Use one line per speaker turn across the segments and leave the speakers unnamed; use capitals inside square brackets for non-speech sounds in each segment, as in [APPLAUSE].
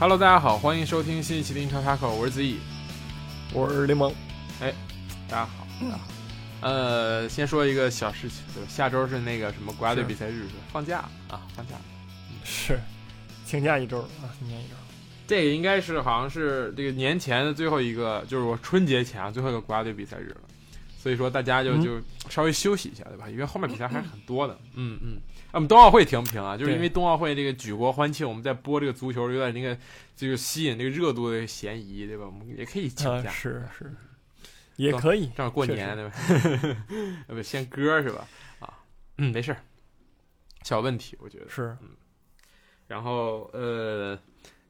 Hello，大家好，欢迎收听新一期的英超插口，我是子怡，
我是柠檬。
哎，大家好，大家好。呃，先说一个小事情，对吧？下周是那个什么国家队比赛日，放假啊，放假。
是，请假一周啊，请假一周。
这个应该是好像是这个年前的最后一个，就是我春节前啊最后一个国家队比赛日了，所以说大家就就稍微休息一下，对吧？因为后面比赛还是很多的。嗯嗯。我们冬奥会停不停啊？就是因为冬奥会这个举国欢庆，我们在播这个足球，有点那个就是吸引这个热度的嫌疑，对吧？我们也可以请假，
是是，也可以，
正好过年，对吧？[LAUGHS] 不先歌是吧？啊，嗯，没事小问题，我觉得
是，
嗯。然后呃。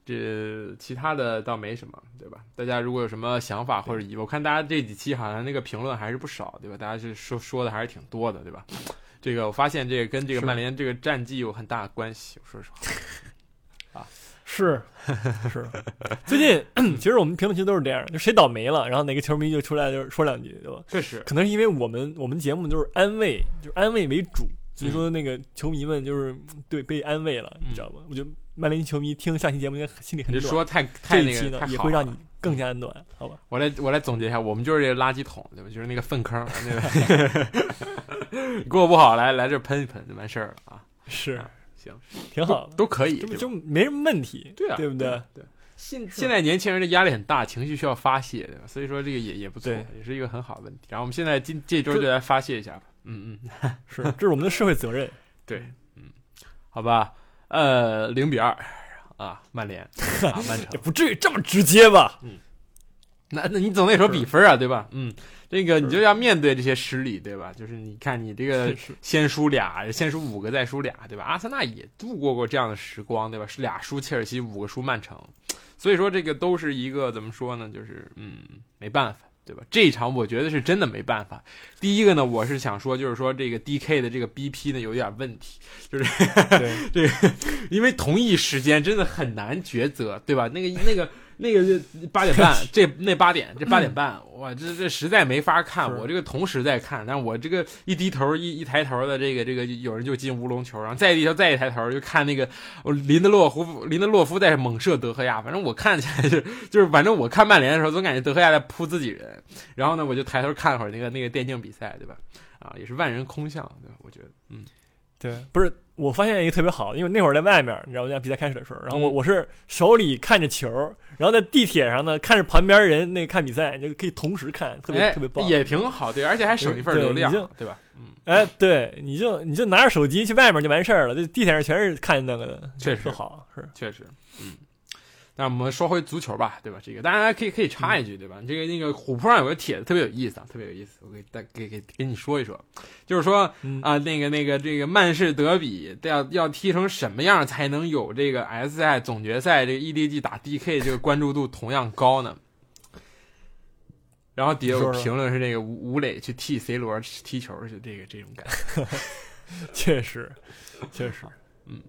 这其他的倒没什么，对吧？大家如果有什么想法或者疑，我看大家这几期好像那个评论还是不少，对吧？大家是说说的还是挺多的，对吧？这个我发现这个跟这个曼联这个战绩有很大的关系，说实话。[LAUGHS] 啊，
是是，最近 [LAUGHS] 其实我们评论区都是这样，就谁倒霉了，然后哪个球迷就出来就是说两句，对吧？
确实，
可能是因为我们我们节目就是安慰，就是安慰为主，所以说那个球迷们就是对被安慰了，你知道吗？我觉得。曼联球迷听下期节目应该心里很暖。
你说太太那
个也会让你更加暖，好吧？
我来我来总结一下，我们就是这个垃圾桶，对吧？就是那个粪坑，对吧？过不好来来这喷一喷就完事儿了啊！
是，
行，
挺好，
都可以，
就没什么问题，
对啊，
对不
对？对。现现在年轻人的压力很大，情绪需要发泄，对吧？所以说这个也也不错，也是一个很好的问题。然后我们现在今这周就来发泄一下吧。嗯
嗯，是，这是我们的社会责任。[LAUGHS]
对，嗯，好吧。呃，零比二啊，曼联 [LAUGHS] 啊，曼城
也不至于这么直接吧？
嗯，[LAUGHS] 那那你总得说比分啊，对吧？嗯，这个你就要面对这些失利，对吧？就是你看你这个先输俩，先输五个，再输俩，对吧？阿森纳也度过过这样的时光，对吧？是俩输切尔西，五个输曼城，所以说这个都是一个怎么说呢？就是嗯，没办法。对吧？这一场我觉得是真的没办法。第一个呢，我是想说，就是说这个 D K 的这个 B P 呢有点问题，就是 [LAUGHS] 这个，因为同一时间真的很难抉择，对吧？那个那个。那个八点半，[LAUGHS] 这那八点，这八点半，哇，这这实在没法看。我这个同时在看，但我这个一低头一一抬头的这个这个有人就进乌龙球，然后再一低头再一抬头就看那个林德洛夫林德洛夫在猛射德赫亚。反正我看起来就就是反正我看曼联的时候总感觉德赫亚在扑自己人，然后呢我就抬头看了会儿那个那个电竞比赛，对吧？啊，也是万人空巷，对吧？我觉得，嗯。
对，不是我发现一个特别好，因为那会儿在外面，你知道吗？比赛开始的时候，然后我我是手里看着球，然后在地铁上呢看着旁边人那看比赛，就可以同时看，特别特别棒，
也挺好，对，而且还省一份流量，对吧？嗯，
哎，对，你就你就拿着手机去外面就完事儿了，这地铁上全是看那个的，
确实
好，是
确实，嗯。那我们说回足球吧，对吧？这个大家可以可以插一句，对吧？这个那个虎扑上有个帖子特别有意思啊，特别有意思，我给大给给给你说一说，就是说啊，那个那个这个曼市德比要要踢成什么样才能有这个 S 赛总决赛这个 E D G 打 D K 这个关注度同样高呢？然后底下有评论是这个吴吴磊去替 C 罗踢球去，这个这种感觉，[LAUGHS]
确实确实，
嗯，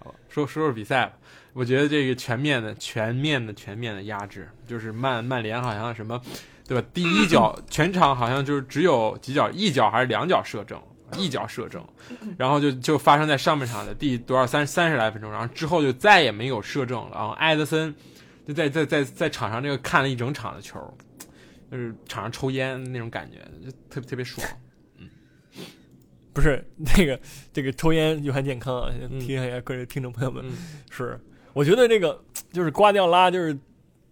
好说说说比赛吧。我觉得这个全面的、全面的、全面的压制，就是曼曼联好像什么，对吧？第一脚全场好像就是只有几脚，一脚还是两脚射正，一脚射正，然后就就发生在上半场的第多少三三十来分钟，然后之后就再也没有射正了。然后埃德森就在在在在场上这个看了一整场的球，就是场上抽烟那种感觉，就特别特别爽。嗯，
不是那个这个抽烟有害健康啊，提醒一下各位听众朋友们，是。我觉得这个就是瓜迪奥拉，就是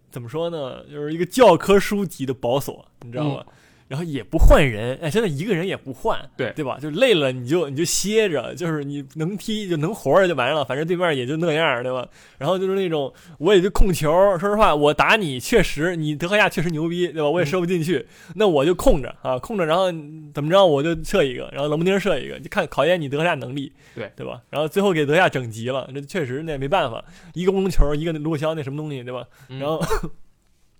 怎么说呢，就是一个教科书级的保守，你知道吗？然后也不换人，哎，现在一个人也不换，
对
对吧？就累了你就你就歇着，就是你能踢就能活着就完了，反正对面也就那样，对吧？然后就是那种我也就控球，说实话，我打你确实你德赫亚确实牛逼，对吧？我也射不进去，那我就控着啊，控着，然后怎么着我就射一个，然后冷不丁射一个，就看考验你德赫亚能力，
对
对吧？然后最后给德赫亚整急了，这确实那也没办法，一个乌龙球，一个罗肖那什么东西，对吧？然后。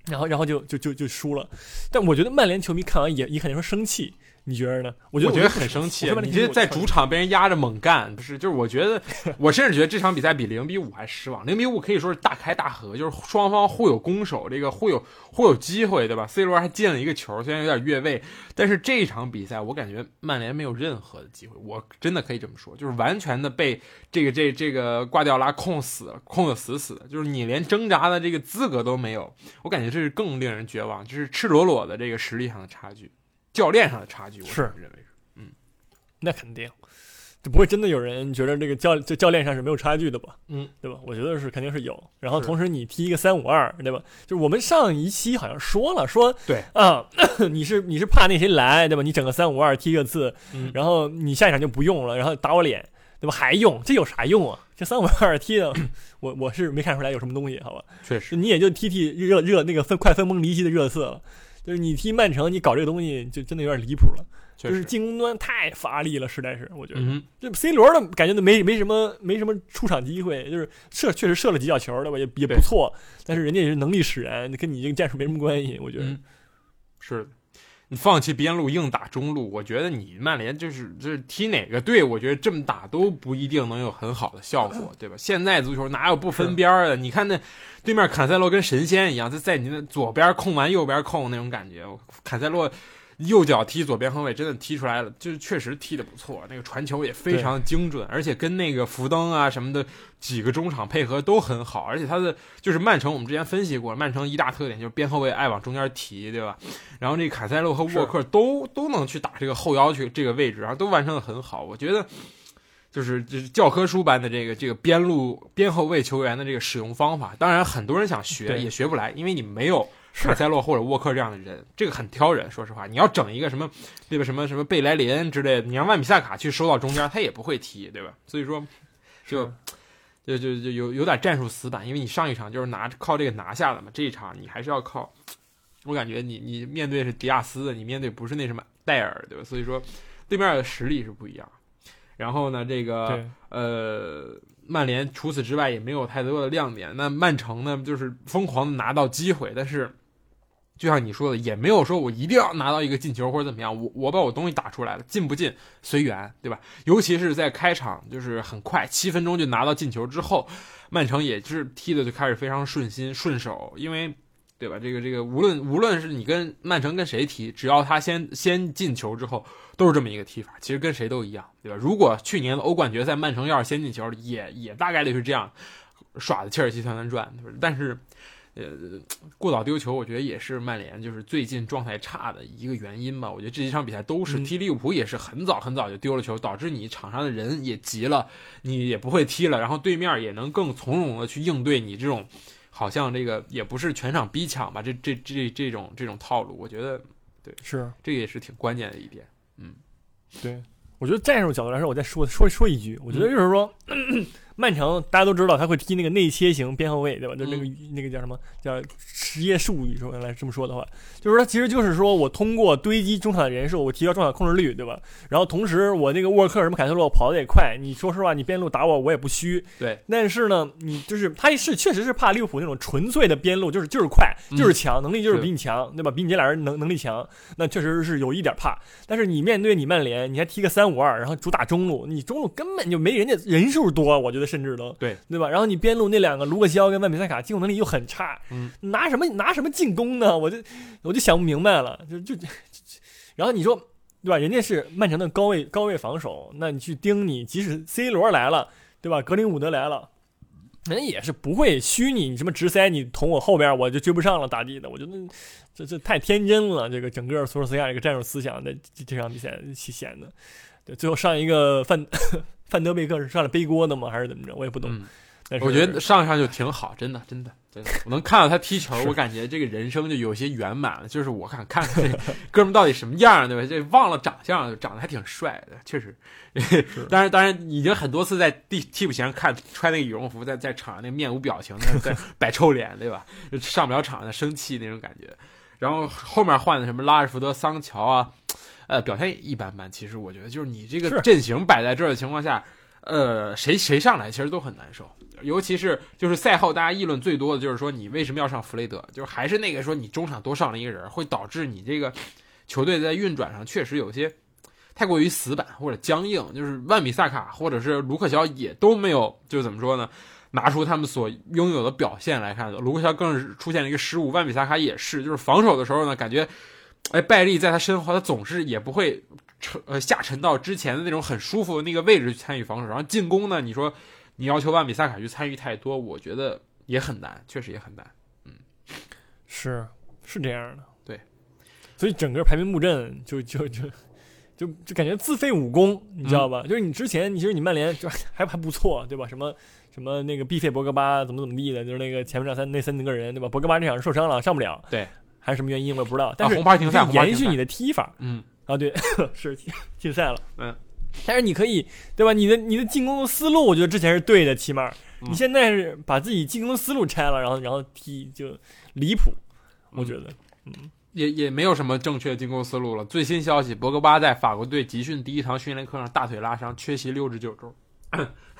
然后，然后就就就就输了，但我觉得曼联球迷看完也也肯定说生气，你觉得呢？我觉得
我觉得很生气
我，
你这在主场被人压着猛干，不是？就是我觉得，我甚至觉得这场比赛比零比五还失望。零比五可以说是大开大合，就是双方互有攻守，这个互有互有机会，对吧？C 罗还进了一个球，虽然有点越位，但是这场比赛我感觉曼联没有任何的机会，我真的可以这么说，就是完全的被这个这这个瓜迪奥拉控死，控的死死的，就是你连挣扎的这个资格都没有。我感觉这是更令人绝望，就是赤裸裸的这个实力上的差距。教练上的差距，我
是
认为是，嗯
那肯定，就不会真的有人觉得这个教这教练上是没有差距的吧？
嗯，
对吧？我觉得是肯定是有。然后同时你踢一个三五二，对吧？就是我们上一期好像说了，说
对
啊，[COUGHS] 你是你是怕那谁来，对吧？你整个三五二踢个次，
嗯
然后你下一场就不用了，然后打我脸，对吧？还用这有啥用啊？这三五二踢的，[COUGHS] 我我是没看出来有什么东西，好吧？
确实，
你也就踢踢热热那个分快分崩离析的热刺了。就是你踢曼城，你搞这个东西就真的有点离谱了。就是，进攻端太乏力了，实在是我觉得。这 C 罗的感觉都没没什么没什么出场机会，就是射确实射了几脚球，对吧？也也不错，但是人家也是能力使然，跟你这个战术没什么关系，我觉得。
嗯，是的。放弃边路硬打中路，我觉得你曼联就是就是踢哪个队，我觉得这么打都不一定能有很好的效果，对吧？现在足球哪有不分边儿的？你看那对面坎塞洛跟神仙一样，在在你的左边控完右边控那种感觉。坎塞洛右脚踢左边后卫，真的踢出来了，就是确实踢得不错，那个传球也非常精准，而且跟那个福登啊什么的几个中场配合都很好，而且他的就是曼城，我们之前分析过，曼城一大特点就是边后卫爱往中间提，对吧？然后这个凯塞洛和沃克都都能去打这个后腰去这个位置，然后都完成的很好，我觉得。就是就是教科书般的这个这个边路边后卫球员的这个使用方法，当然很多人想学也学不来，因为你没有
是
凯塞洛或者沃克这样的人，这个很挑人。说实话，你要整一个什么对吧？什么什么贝莱林之类的，你让万比萨卡去收到中间，他也不会踢，对吧？所以说，就就就就有有点战术死板，因为你上一场就是拿靠这个拿下的嘛，这一场你还是要靠。我感觉你你面对是迪亚斯的，你面对不是那什么戴尔，对吧？所以说对面的实力是不一样。然后呢，这个，呃，曼联除此之外也没有太多的亮点。那曼城呢，就是疯狂的拿到机会，但是就像你说的，也没有说我一定要拿到一个进球或者怎么样。我我把我东西打出来了，进不进随缘，对吧？尤其是在开场就是很快七分钟就拿到进球之后，曼城也是踢的就开始非常顺心顺手，因为。对吧？这个这个，无论无论是你跟曼城跟谁踢，只要他先先进球之后，都是这么一个踢法。其实跟谁都一样，对吧？如果去年的欧冠决赛曼城要是先进球，也也大概率是这样，耍的切尔西团团转。但是，呃，过早丢球，我觉得也是曼联就是最近状态差的一个原因吧。我觉得这几场比赛都是
嗯
踢利物浦也是很早很早就丢了球，导致你场上的人也急了，你也不会踢了，然后对面也能更从容的去应对你这种。好像这个也不是全场逼抢吧，这这这这种这种套路，我觉得对
是
这个也是挺关键的一点。
嗯对。我觉得战术角度来说，我再说说说一句，我觉得就是说，曼城大家都知道他会踢那个内切型边后卫，对吧？就那个、那个叫什么叫职业术语，说来这么说的话，就是说其实就是说我通过堆积中场的人数，我提高中场控制率，对吧？然后同时我那个沃克什么凯特洛跑得也快，你说实话，你边路打我我也不虚。
对，
但是呢，你就是他是确实是怕利物浦那种纯粹的边路，就是就是快，就是强，能力就是比你强，对吧？比你这俩人能能力强，那确实是有一点怕。但是你面对你曼联，你还踢个三五二，然后主打中路，你中路根本就没人家人数多，我觉得甚至都
对
对吧？然后你边路那两个卢克肖跟万比萨卡进攻能力又很差，
嗯，
拿什么拿什么进攻呢？我就我就想不明白了，就就，就然后你说对吧？人家是曼城的高位高位防守，那你去盯你，即使 C 罗来了，对吧？格林伍德来了。人也是不会虚你，你什么直塞，你捅我后边我就追不上了，咋地的？我觉得这这太天真了，这个整个索尔斯亚这个战术思想在这这场比赛显得，对，最后上一个范 [LAUGHS] 范德贝克是上来背锅的吗？还是怎么着？我也不懂。
嗯，
但是
我觉得上一上就挺好，真的真的真的，我能看到他踢球，我感觉这个人生就有些圆满了。就是我想看看这 [LAUGHS] 哥们到底什么样，对吧？这忘了长相，长得还挺帅的，确实。[LAUGHS] 当然，当然，已经很多次在替替补席上看穿那个羽绒服，在在场上那面无表情的在摆臭脸，对吧？上不了场的生气那种感觉。然后后面换的什么拉什福德、桑乔啊，呃，表现也一般般。其实我觉得，就是你这个阵型摆在这儿的情况下，呃，谁谁上来其实都很难受。尤其是就是赛后大家议论最多的就是说你为什么要上弗雷德，就是还是那个说你中场多上了一个人，会导致你这个球队在运转上确实有些太过于死板或者僵硬，就是万比萨卡或者是卢克肖也都没有，就是怎么说呢？拿出他们所拥有的表现来看，卢克肖更是出现了一个失误，万比萨卡也是，就是防守的时候呢，感觉，哎，拜利在他身后，他总是也不会沉呃下沉到之前的那种很舒服的那个位置去参与防守，然后进攻呢，你说你要求万比萨卡去参与太多，我觉得也很难，确实也很难。嗯，
是是这样的，
对，
所以整个排兵布阵就就就就就感觉自废武功，你知道吧？就是你之前，其实你曼联就还还不错，对吧？什么什么那个必费博格巴怎么怎么地的，就是那个前面那三那三个人，对吧？博格巴这场受伤了，上不了，
对，
还是什么原因我也不知道。但是
红牌停赛，
延续你的踢法，
嗯，
啊对，是禁赛了，
嗯。
但是你可以，对吧？你的你的进攻思路，我觉得之前是对的，起码你现在是把自己进攻思路拆了，然后然后踢就离谱，我觉得，嗯，
也也没有什么正确进攻思路了。最新消息，博格巴在法国队集训第一堂训练课上大腿拉伤，缺席六至九周。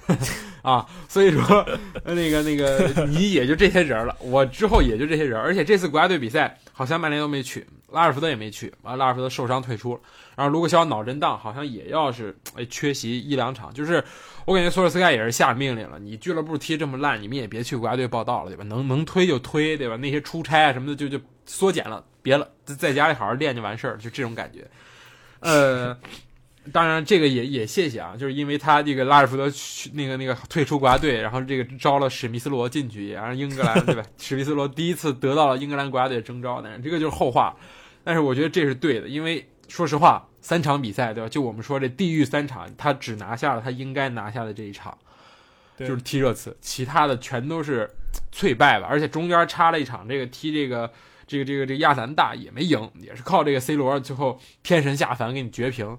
[LAUGHS] 啊，所以说那个那个你也就这些人了，我之后也就这些人，而且这次国家队比赛好像曼联都没去，拉尔福德也没去，完拉尔福德受伤退出了，然后卢克肖脑震荡好像也要是哎缺席一两场，就是我感觉索尔斯盖也是下命令了，你俱乐部踢这么烂，你们也别去国家队报道了，对吧？能能推就推，对吧？那些出差啊什么的就就缩减了，别了，在家里好好练就完事儿，就这种感觉，[LAUGHS] 呃。当然，这个也也谢谢啊，就是因为他这个拉尔福德去那个那个退出国家队，然后这个招了史密斯罗进去，然后英格兰对吧？史密斯罗第一次得到了英格兰国家队的征召，但是这个就是后话。但是我觉得这是对的，因为说实话，三场比赛对吧？就我们说这地狱三场，他只拿下了他应该拿下的这一场，就是踢热刺，其他的全都是脆败吧。而且中间插了一场这个踢这个这个这个这个亚特兰大也没赢，也是靠这个 C 罗最后天神下凡给你绝平。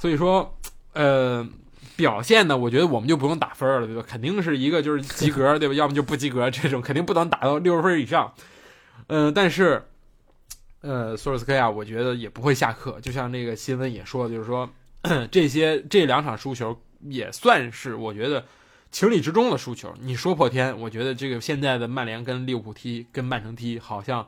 所以说，呃，表现呢，我觉得我们就不用打分了，对吧？肯定是一个就是及格，[LAUGHS] 对吧？要么就不及格，这种肯定不能打到六十分以上。嗯，但是，呃，索尔斯克亚，我觉得也不会下课。就像那个新闻也说，就是说 [CLEARS THROAT] 这些这两场输球也算是我觉得情理之中的输球。你说破天，我觉得这个现在的曼联跟利物浦踢，跟曼城踢，好像。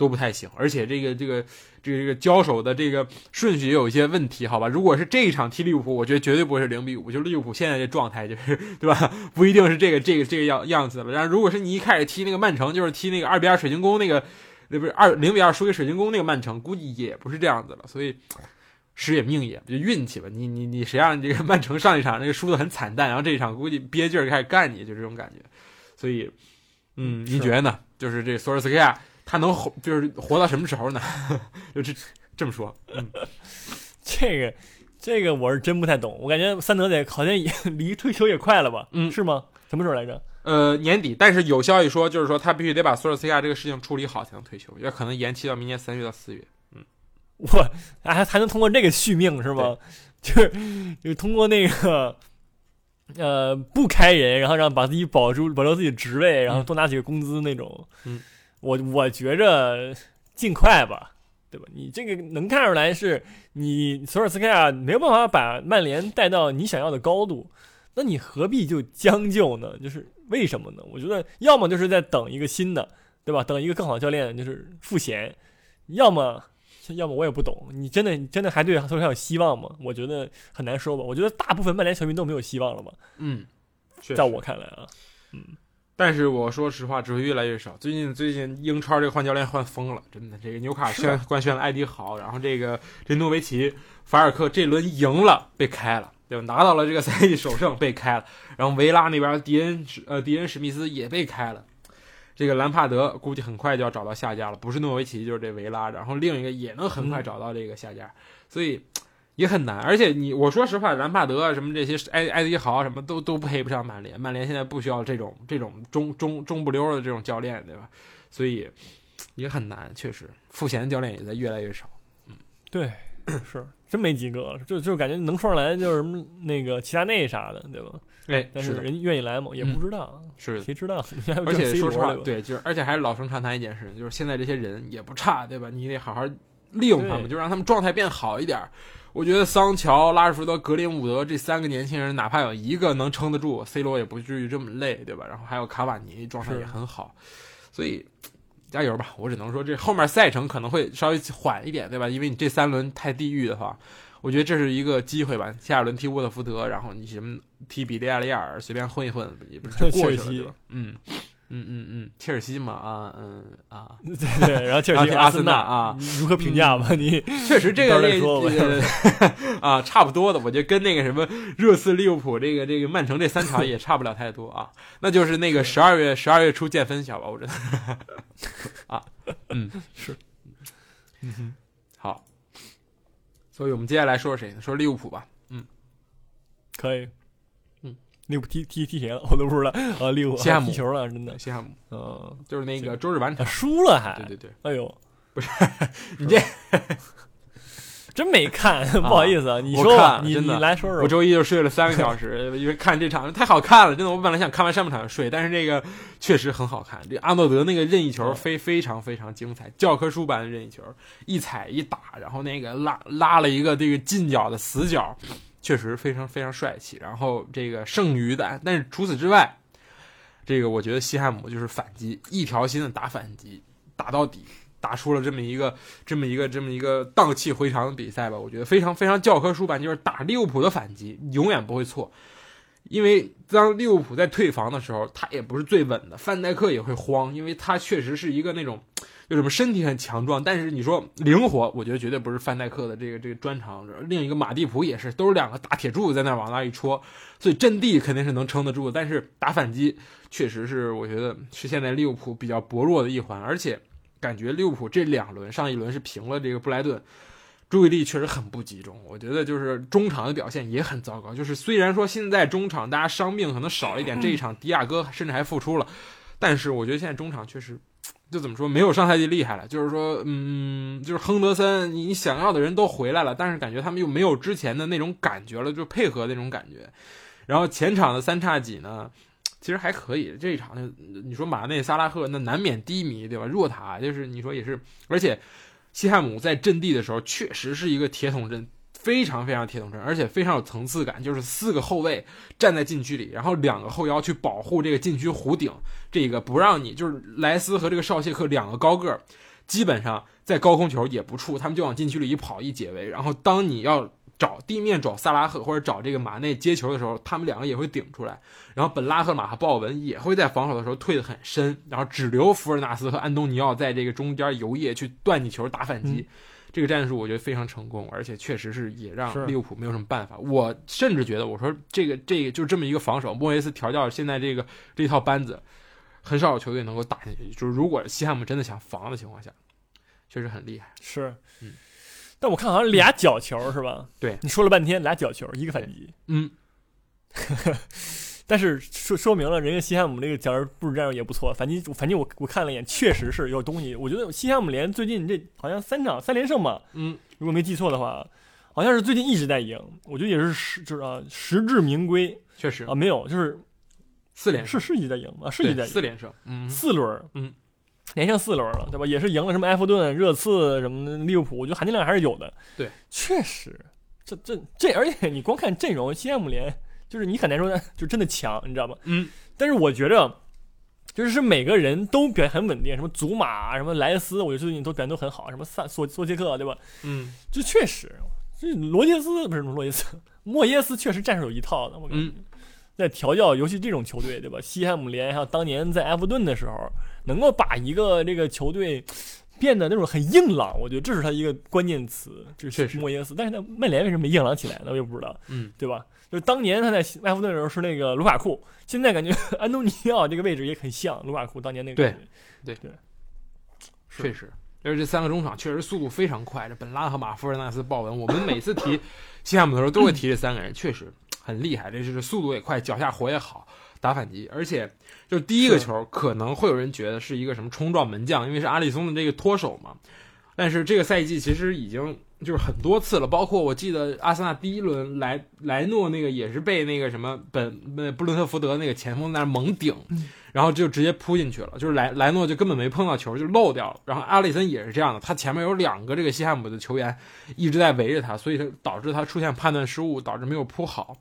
都不太行，而且这个这个这个这个交手的这个顺序也有一些问题，好吧？如果是这一场踢利物浦，我觉得绝对不会是零比五，就利物浦现在这状态，就是 [LAUGHS] 对吧？不一定是这个这个这个样样子了。然后如果是你一开始踢那个曼城，就是踢那个二比二水晶宫那个，那不是二零比二输给水晶宫那个曼城，估计也不是这样子了。所以时也命也，就运气吧。你你你谁让这个曼城上一场那个输的很惨淡，然后这一场估计憋劲儿开始干你，就这种感觉。所以，嗯，你觉得呢？就是这索尔斯克亚。他能活，就是活到什么时候呢？[LAUGHS] 就这这么说，嗯，[LAUGHS]
这个这个我是真不太懂。我感觉三德得好像也离退休也快了吧？
嗯，
是吗？什么时候来着？
呃，年底。但是有消息说，就是说他必须得把索尔斯克亚这个事情处理好才能退休，也可能延期到明年三月到四月。嗯，
我还还能通过这个续命是吗？[LAUGHS] 就是就通过那个呃不开人，然后让把自己保住保留自己职位，然后多拿几个工资那种。
嗯。
我我觉着尽快吧，对吧？你这个能看出来是你索尔斯克亚没有办法把曼联带到你想要的高度，那你何必就将就呢？就是为什么呢？我觉得要么就是在等一个新的，对吧？等一个更好的教练就是赋闲，要么要么我也不懂。你真的真的还对索尔斯克亚有希望吗？我觉得很难说吧。我觉得大部分曼联球迷都没有希望了吧？
嗯，
在我看来啊，嗯。
但是我说实话，只会越来越少。最近最近英超这个换教练换疯了，真的。这个纽卡宣官宣了艾迪豪，然后这个这诺维奇、法尔克这轮赢了被开了，对吧？拿到了这个 [LAUGHS] 赛季首胜被开了。然后维拉那边迪恩呃迪恩史密斯也被开了。这个兰帕德估计很快就要找到下家了，不是诺维奇就是这维拉，然后另一个也能很快找到这个下家，所以。也很难，而且你我说实话，兰帕德啊什么这些埃埃迪豪什么都都配不上曼联，曼联现在不需要这种这种中中中不溜的这种教练，对吧？所以也很难，确实赋闲教练也在越来越少。
嗯，对，是真没几个，就就感觉能说上来就是什么那个齐达内啥的，对吧？
哎，
但是人愿意来吗？也不知道，
是
谁知道？[LAUGHS]
而且说实话，对，就是而且还是老生常谈一件事，就是现在这些人也不差，对吧？你得好好利用他们，就让他们状态变好一点。我觉得桑乔、拉什福德、格林伍德这三个年轻人，哪怕有一个能撑得住，C 罗也不至于这么累，对吧？然后还有卡瓦尼，状态也很好，所以加油吧！我只能说这后面赛程可能会稍微缓一点，对吧？因为你这三轮太地狱的话，我觉得这是一个机会吧。下一轮踢沃特福德，然后你什么踢比利亚雷亚尔，随便混一混，也不是就过去了，对吧？嗯。嗯嗯嗯，切尔西嘛啊嗯啊，
对对，然后切尔西
阿森
纳
啊，
如何评价吧？你
确实这个
这个 [LAUGHS]
啊，差不多的，我觉得跟那个什么热刺、利物浦这个这个曼城这三场也差不了太多啊。那就是那个十二月十二月初见分晓吧，我觉得。[LAUGHS] 啊，嗯
是，
嗯哼，好，所以我们接下来说说谁呢？说利物浦吧，嗯，
可以。利物浦踢踢踢谁了？[LAUGHS] 我都不知道啊！利物浦
西汉姆
踢球了，真的。
西汉姆，
嗯，
就是那个周日晚场
输了还。
对对对，
哎呦，
不是你这 [LAUGHS]
真没看，[LAUGHS] 不好意思
啊。
你说
吧，
你你来说说。
我周一就睡了三个小时，因为看这场太好看了，真的。我本来想看完上半场就睡，但是这个确实很好看。这阿诺德那个任意球非非常非常精彩，教科书般的任意球，一踩一打，然后那个拉拉了一个这个近角的死角。确实非常非常帅气，然后这个剩余的，但是除此之外，这个我觉得西汉姆就是反击，一条心的打反击，打到底，打出了这么一个这么一个这么一个荡气回肠的比赛吧。我觉得非常非常教科书版，就是打利物浦的反击永远不会错，因为当利物浦在退防的时候，他也不是最稳的，范戴克也会慌，因为他确实是一个那种。就什么身体很强壮，但是你说灵活，我觉得绝对不是范戴克的这个这个专长。另一个马蒂普也是，都是两个大铁柱在那往那一戳，所以阵地肯定是能撑得住。但是打反击确实是我觉得是现在利物浦比较薄弱的一环，而且感觉利物浦这两轮上一轮是平了这个布莱顿，注意力确实很不集中。我觉得就是中场的表现也很糟糕。就是虽然说现在中场大家伤病可能少一点，这一场迪亚哥甚至还复出了，但是我觉得现在中场确实。就怎么说，没有上赛季厉害了。就是说，嗯，就是亨德森，你想要的人都回来了，但是感觉他们又没有之前的那种感觉了，就配合那种感觉。然后前场的三叉戟呢，其实还可以。这一场，你说马内、萨拉赫那难免低迷，对吧？若塔就是你说也是，而且西汉姆在阵地的时候确实是一个铁桶阵。非常非常铁桶阵，而且非常有层次感，就是四个后卫站在禁区里，然后两个后腰去保护这个禁区弧顶，这个不让你就是莱斯和这个绍谢克两个高个儿，基本上在高空球也不触，他们就往禁区里一跑一解围，然后当你要找地面找萨拉赫或者找这个马内接球的时候，他们两个也会顶出来，然后本拉赫马和鲍文也会在防守的时候退得很深，然后只留福尔纳斯和安东尼奥在这个中间游曳去断你球打反击。这个战术我觉得非常成功，而且确实是也让利物浦没有什么办法。我甚至觉得，我说这个这个就这么一个防守，莫耶斯调教现在这个这套班子，很少有球队能够打进去。就是如果西汉姆真的想防的情况下，确实很厉害。
是，
嗯。
但我看好像俩角球是吧？
对，
你说了半天俩角球，一个反击。
嗯。[LAUGHS]
但是说说明了，人家西汉姆那个角布置战术也不错。反正反正，我我看了一眼，确实是有东西。我觉得西汉姆联最近这好像三场三连胜吧，
嗯，
如果没记错的话，好像是最近一直在赢。我觉得也是实就是啊实至名归。
确实
啊，没有就是
四连胜
是是一直在赢啊，是一直在
四连胜，嗯，
四轮，
嗯，
连胜四轮了，对吧？也是赢了什么埃弗顿、热刺什么的，利物浦，我觉得含金量还是有的。
对，
确实，这这这，而且你光看阵容，西汉姆联。就是你很难说呢，[LAUGHS] 就真的强，你知道吗？
嗯。
但是我觉着，就是是每个人都表现很稳定，什么祖马，什么莱斯，我觉得最近都表现都很好，什么萨索索切克，对吧？
嗯。
就确实，这罗杰斯不是罗杰斯，[LAUGHS] 莫耶斯确实战术有一套的，我感觉，在调教，尤其这种球队，对吧？西汉姆联，还有当年在埃弗顿的时候，能够把一个这个球队 [SNIFFS] 变得那种很硬朗，我觉得这是他一个关键词，这是莫耶斯。但是那曼联为什么没硬朗起来呢？我也不知道，
嗯，
对吧？就当年他在埃弗顿的时候是那个卢卡库，现在感觉 [LAUGHS] 安东尼奥这个位置也很像卢卡库当年那个。
对，对
对，
确实，而且这三个中场确实速度非常快。这本拉和马夫尔纳斯、鲍文，我们每次提 [LAUGHS] 西汉姆的时候都会提这三个人，确实很厉害。这就是速度也快，脚下活也好，打反击。而且就第一个球，可能会有人觉得是一个什么冲撞门将，因为是阿里松的这个脱手嘛。但是这个赛季其实已经。就是很多次了，包括我记得阿森纳第一轮莱莱诺那个也是被那个什么本布伦特福德那个前锋在那猛顶，然后就直接扑进去了，就是莱莱诺就根本没碰到球就漏掉了。然后阿里森也是这样的，他前面有两个这个西汉姆的球员一直在围着他，所以他导致他出现判断失误，导致没有扑好。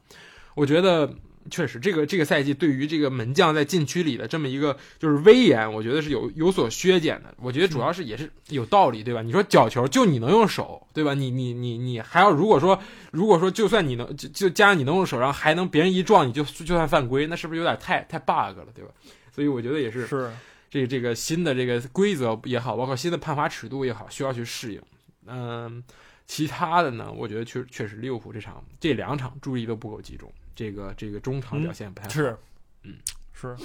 我觉得确实，这个这个赛季对于这个门将在禁区里的这么一个就是威严，我觉得是有有所削减的。我觉得主要是也是有道理，对吧？你说角球就你能用手，对吧？你你你你还要如果说如果说就算你能就就加上你能用手，然后还能别人一撞你就就算犯规，那是不是有点太太 bug 了，对吧？所以我觉得也是
是
这这个新的这个规则也好，包括新的判罚尺度也好，需要去适应。嗯，其他的呢，我觉得确确实利物浦这场这两场注意都不够集中，这个这个中场表现不太好。
是，
嗯，
是，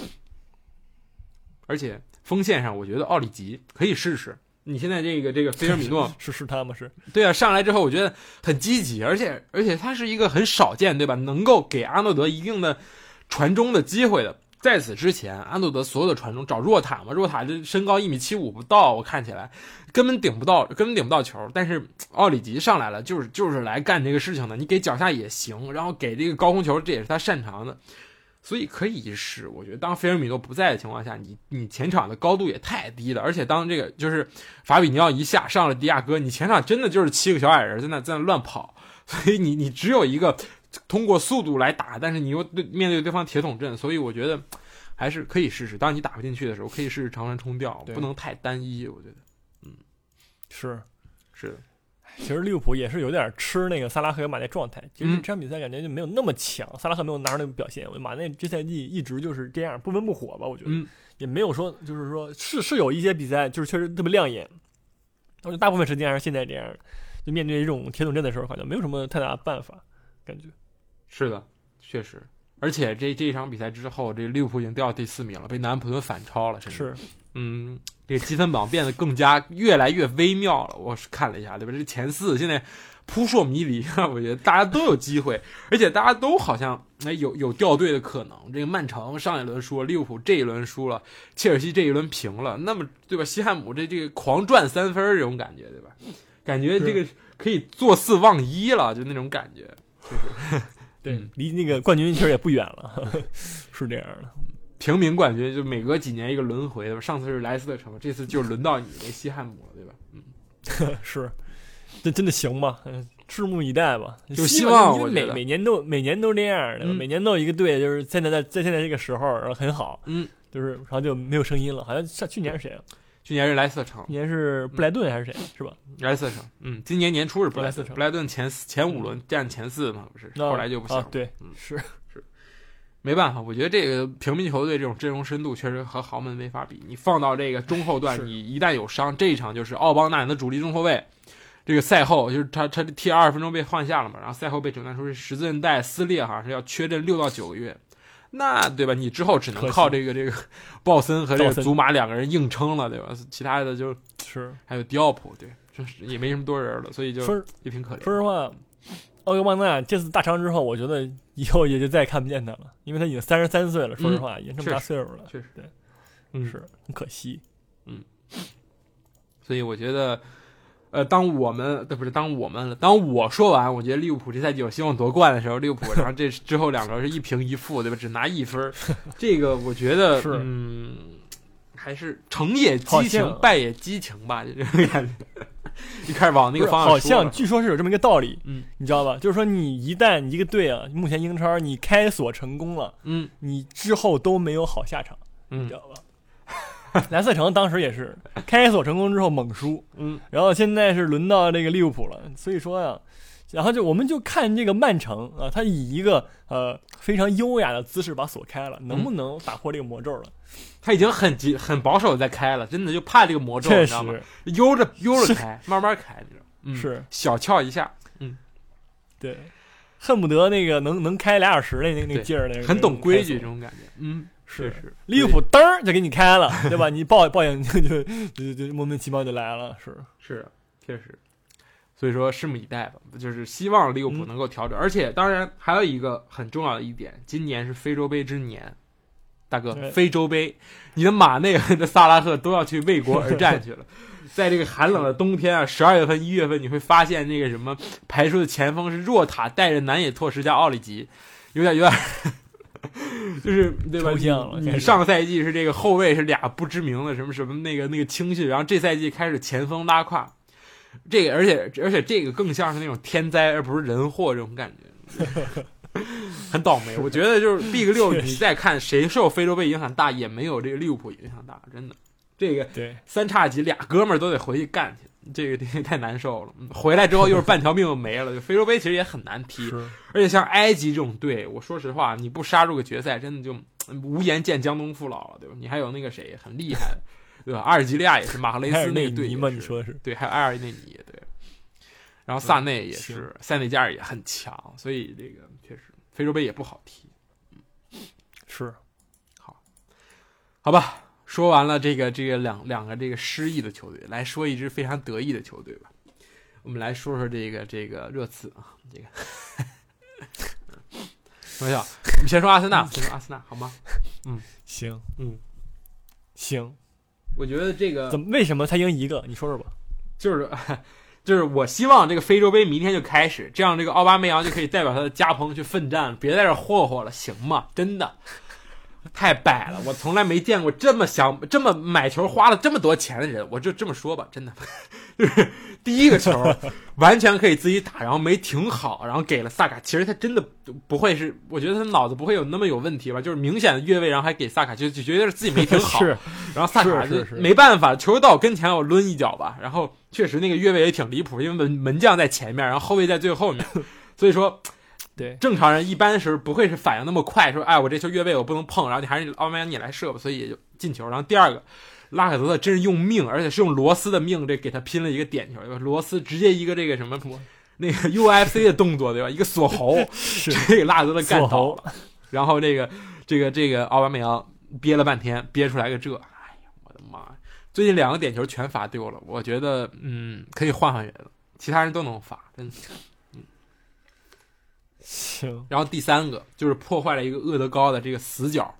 而且锋线上，我觉得奥里吉可以试试。你现在这个这个菲尔米诺 [LAUGHS]
是是他吗？是
对啊，上来之后我觉得很积极，而且而且他是一个很少见，对吧？能够给阿诺德一定的传中的机会的。在此之前，阿诺德所有的传中找若塔嘛，若塔这身高一米七五不到，我看起来根本顶不到，根本顶不到球。但是奥里吉上来了，就是就是来干这个事情的。你给脚下也行，然后给这个高空球，这也是他擅长的，所以可以一试。我觉得当菲尔米诺不在的情况下，你你前场的高度也太低了，而且当这个就是法比尼奥一下上了迪亚哥，你前场真的就是七个小矮人在那在那乱跑，所以你你只有一个。通过速度来打，但是你又对面对对方铁桶阵，所以我觉得还是可以试试。当你打不进去的时候，可以试试长传冲吊，不能太单一。我觉得，嗯，
是
是的。
其实利物浦也是有点吃那个萨拉赫和马内状态。其实这场比赛感觉就没有那么强，萨拉赫没有拿出那个表现。马内这赛季一直就是这样，不温不火吧？我觉得也没有说，就是说是是有一些比赛就是确实特别亮眼。我觉得大部分时间还是现在这样，就面对这种铁桶阵的时候，好像没有什么太大的办法，感觉。
是的，确实，而且这这一场比赛之后，这利物浦已经掉到第四名了，被南安普顿反超了，甚至
是，
嗯，这个积分榜变得更加越来越微妙了。我是看了一下，对吧？这前四现在扑朔迷离，我觉得大家都有机会，而且大家都好像哎有有掉队的可能。这个曼城上一轮输了，利物浦这一轮输了，切尔西这一轮平了，那么对吧？西汉姆这这个狂赚三分这种感觉，对吧？感觉这个可以坐四望一了，就那种感觉，就是。[LAUGHS]
对，离那个冠军其实也不远了，[LAUGHS] 是这样的。
平民冠军就每隔几年一个轮回，对吧？上次是莱斯特城，这次就轮到你那西汉姆了，对吧？
嗯，[LAUGHS] 是，这真的行吗？拭目以待吧。
就希望我
每每年都每年都这样的，每年都有一个队，就是现在在在现在这个时候然后很好，
嗯，
就是然后就没有声音了。好像上去年是谁啊？
去年是莱斯特城，
今年是布莱顿还是谁？是吧？
莱斯特城，嗯，今年年初是布莱
斯特城，
布莱顿前前五轮占前四嘛，不是？后来就不行。
对，
嗯，
是
是，没办法，我觉得这个平民球队这种阵容深度确实和豪门没法比。你放到这个中后段，你一旦有伤，这一场就是奥邦纳人的主力中后卫，这个赛后就是他他踢二十分钟被换下了嘛，然后赛后被诊断出是十字韧带撕裂，好像是要缺阵六到九个月。那对吧？你之后只能靠这个这个 [LAUGHS] 鲍森和这个祖马两个人硬撑了，对吧？其他的就是还有迪奥普，对，就是也没什么多人了，所以就也挺可怜。
说实话，奥格曼纳这次大伤之后，我觉得以后也就再也看不见他了，因为他已经三十三岁了。说实话，已经这么大岁数了，
确实
对，嗯，是很可惜，
嗯。所以我觉得。呃，当我们不是当我们了，当我说完，我觉得利物浦这赛季有希望夺冠的时候，利物浦然后这之后两轮是一平一负，对吧？只拿一分，[LAUGHS] 这个我觉得是嗯，还是成也激情，败也激情吧，就这种感觉。[LAUGHS] 一开始往那个方向
好像据说是有这么一个道理，
嗯，
你知道吧？就是说你一旦一个队啊，目前英超你开锁成功了，
嗯，
你之后都没有好下场，
嗯，
你知道吧？[LAUGHS] 莱斯特城当时也是开锁成功之后猛输，
嗯，
然后现在是轮到这个利物浦了，所以说呀，然后就我们就看这个曼城啊，他以一个呃非常优雅的姿势把锁开了，能不能打破这个魔咒了？
他已经很急很保守在开了，真的就怕这个魔咒，你知道吗？悠着悠着开，慢慢开，
你知道是。
小撬一下，嗯，
对，恨不得那个能能开俩小时的那那劲儿，那
很懂规矩这种感觉，嗯。是
是，利物浦噔儿就给你开了，对吧？你报报眼睛就就就莫名其妙就来了，是
是，确实。所以说，拭目以待吧。就是希望利物浦能够调整，而且当然还有一个很重要的一点，今年是非洲杯之年，大哥，非洲杯，你的马内和的萨拉赫都要去为国而战去了。[LAUGHS] 在这个寒冷的冬天啊，十二月份、一月份，你会发现那个什么排出的前锋是若塔带着南野拓实加奥里吉，有点有点。[LAUGHS] 就是对吧？你上个赛季是这个后卫是俩不知名的什么什么那个那个青训，然后这赛季开始前锋拉胯，这个而且而且这个更像是那种天灾而不是人祸这种感觉，很倒霉。我觉得就是 Big 六，你再看谁受非洲杯影响大，也没有这个利物浦影响大，真的。这个
对
三叉戟俩哥们儿都得回去干去，这个这个太难受了。回来之后又是半条命没了。就非洲杯其实也很难踢，而且像埃及这种队，我说实话，你不杀入个决赛，真的就嗯无颜见江东父老了，对吧？你还有那个谁很厉害的，对吧？阿尔及利亚也是马赫雷斯那个队
内尼嘛？你说是？
对，还有埃尔内尼，对。然后萨内也是，塞内加尔也很强，所以这个确实非洲杯也不好踢，
是
好好吧？说完了这个这个两两个这个失意的球队，来说一支非常得意的球队吧。我们来说说这个这个热刺啊，这个 [LAUGHS] 说笑，我们先说阿森纳，先说阿森纳好吗？
嗯行，
嗯，
行。
我觉得这个
怎么为什么才赢一个？你说说吧。
就是 [LAUGHS] 就是我希望这个非洲杯明天就开始，这样这个奥巴梅扬就可以代表他的加蓬去奋战，别在这霍霍了，行吗？真的。太摆了，我从来没见过这么想这么买球花了这么多钱的人。我就这么说吧，真的，[LAUGHS] 就是第一个球完全可以自己打，然后没停好，然后给了萨卡。其实他真的不会是，我觉得他脑子不会有那么有问题吧？就是明显的越位，然后还给萨卡，就就觉得是自己没停好。
是，
然后萨卡就是没办法，球到我跟前，我抡一脚吧。然后确实那个越位也挺离谱，因为门门将在前面，然后后卫在最后面，所以说
对，
正常人一般时候不会是反应那么快，说哎我这球越位我不能碰，然后你还是奥梅扬你来射吧，所以也就进球。然后第二个，拉凯泽特真是用命，而且是用罗斯的命这给他拼了一个点球，罗斯直接一个这个什么那个 [LAUGHS] UFC 的动作对吧？一个锁喉，[LAUGHS]
是 [LAUGHS]
这个拉凯泽特干倒了。然后这个这个这个奥巴梅扬憋了半天，憋出来个这，哎呀我的妈呀！最近两个点球全罚丢了，我觉得嗯可以换换人了，其他人都能罚，真的。
行，
然后第三个就是破坏了一个厄德高的这个死角，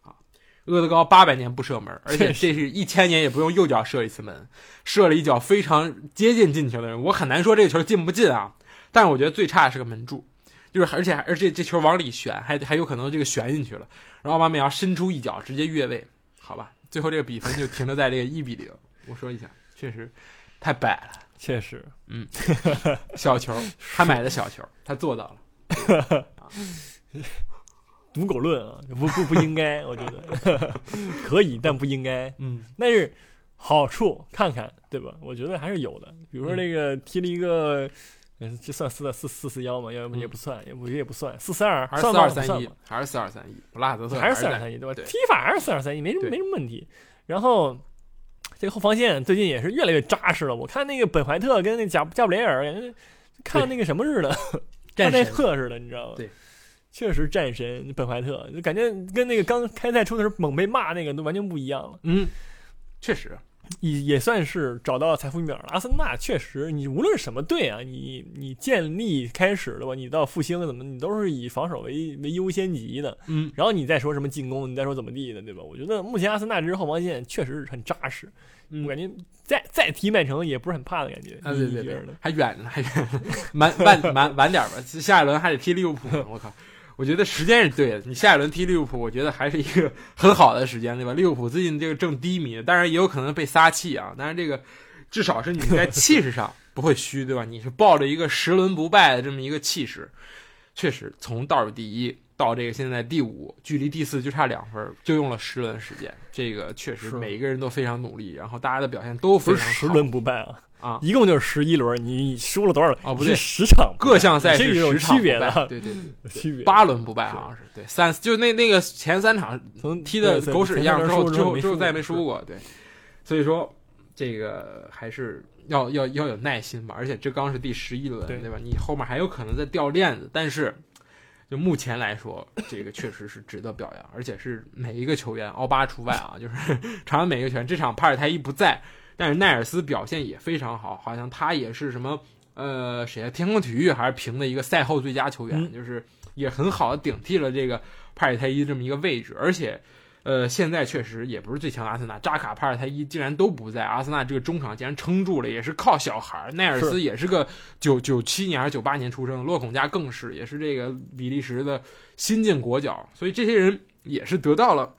啊，厄德高八百年不射门，而且这是一千年也不用右脚射一次门，射了一脚非常接近进球的人，我很难说这个球进不进啊，但是我觉得最差的是个门柱，就是而且而且这球往里旋，还还有可能这个旋进去了，然后奥巴梅扬伸出一脚直接越位，好吧，最后这个比分就停留在这个一比零，我说一下，确实太摆了，
确实，嗯
小球，他买的小球，他做到了。[LAUGHS]
赌狗论啊，不不不应该，我觉得 [LAUGHS] 可以，但不应该。
嗯
但是好处看看，对吧？我觉得还是有的。比如说那个踢了一个，嗯，这算四四四四幺嘛？要不
嗯
也不算，也不也不算，四四二
还是四二三一还是四二三一，不拉德特
还是四二三一，对吧？踢法还是四二三一，没什么没什么问题。然后这个后防线最近也是越来越扎实了。我看那个本怀特跟那贾贾布雷尔，感觉看那个什么似的，
战神
特似的，你知道吗？
对，
确实战神本怀特，就感觉跟那个刚开赛出的时候猛被骂那个都完全不一样了。
嗯，确实，
也也算是找到财富密码了。阿森纳确实，你无论什么队啊，你你建立开始的吧，你到复兴怎么，你都是以防守为为优先级的。
嗯，
然后你再说什么进攻，你再说怎么地的，对吧？我觉得目前阿森纳这支后防线确实是很扎实，
嗯
我感觉再再踢曼城也不是很怕的感觉。
啊，对对对还远呢，还远呢，晚晚晚晚点吧，下一轮还得踢利物浦呢，我靠。我觉得时间是对的，你下一轮踢利物浦，我觉得还是一个很好的时间，对吧？[LAUGHS] 利物浦最近这个正低迷，当然也有可能被撒气啊，但是这个至少是你在气势上不会虚，对吧？你是抱着一个十轮不败的这么一个气势，确实从倒数第一到这个现在第五，距离第四就差两分，就用了十轮时间，这个确实每一个人都非常努力，然后大家的表现都非常好
十轮不败啊，
啊，
一共就是十一轮，你输了多少？
哦不对
是十场，
各项赛事十场
区别
对对对。[LAUGHS]
区别。
八轮不败好像是对三就那那个前三场
从
踢的狗屎一样之后之后之后再也没输过，对，所以说这个还是要要要有耐心吧，而且这刚是第十一轮，
对
对吧？你后面还有可能再掉链子，但是就目前来说，这个确实是值得表扬，而且是每一个球员，奥巴除外啊，就是 [LAUGHS] 场上每一个球员，这场帕尔泰伊不在，但是奈尔斯表现也非常好，好像他也是什么呃谁啊，天空体育还是评的一个赛后最佳球员，
嗯
就是也很好的顶替了这个帕尔泰伊这么一个位置，而且。呃，现在确实也不是最强的阿森纳，扎卡、帕尔泰伊竟然都不在，阿森纳这个中场竟然撑住了，也是靠小孩儿。奈尔斯也是个九九七年还是九八年出生，洛孔加更是，也是这个比利时的新晋国脚，所以这些人也是得到了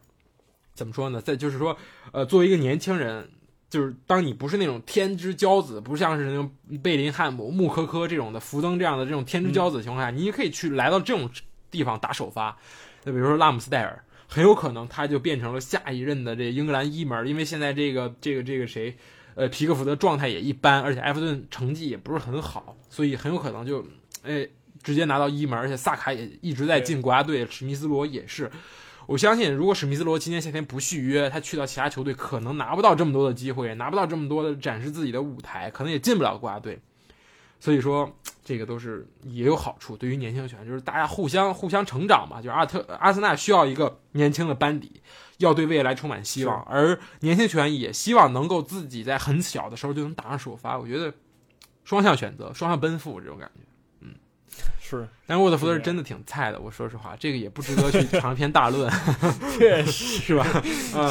怎么说呢？在就是说，呃，作为一个年轻人，就是当你不是那种天之骄子，不像是那种贝林汉姆、穆科科这种的，福登这样的这种天之骄子的情况下，你也可以去来到这种地方打首发，那比如说拉姆斯戴尔，很有可能他就变成了下一任的这英格兰一门，因为现在这个这个这个谁，呃，皮克福德状态也一般，而且埃弗顿成绩也不是很好，所以很有可能就，哎，直接拿到一门，而且萨卡也一直在进国家队，史密斯罗也是。我相信，如果史密斯罗今年夏天不续约，他去到其他球队，可能拿不到这么多的机会，拿不到这么多的展示自己的舞台，可能也进不了国家队。所以说，这个都是也有好处，对于年轻球员，就是大家互相互相成长嘛。就是阿特阿森纳需要一个年轻的班底，要对未来充满希望，而年轻球员也希望能够自己在很小的时候就能打上首发。我觉得双向选择，双向奔赴这种感觉。[LAUGHS]
是，
但是沃特福德是真的挺菜的。我说实话，这个也不值得去长篇大论，[LAUGHS]
确实 [LAUGHS]
是吧？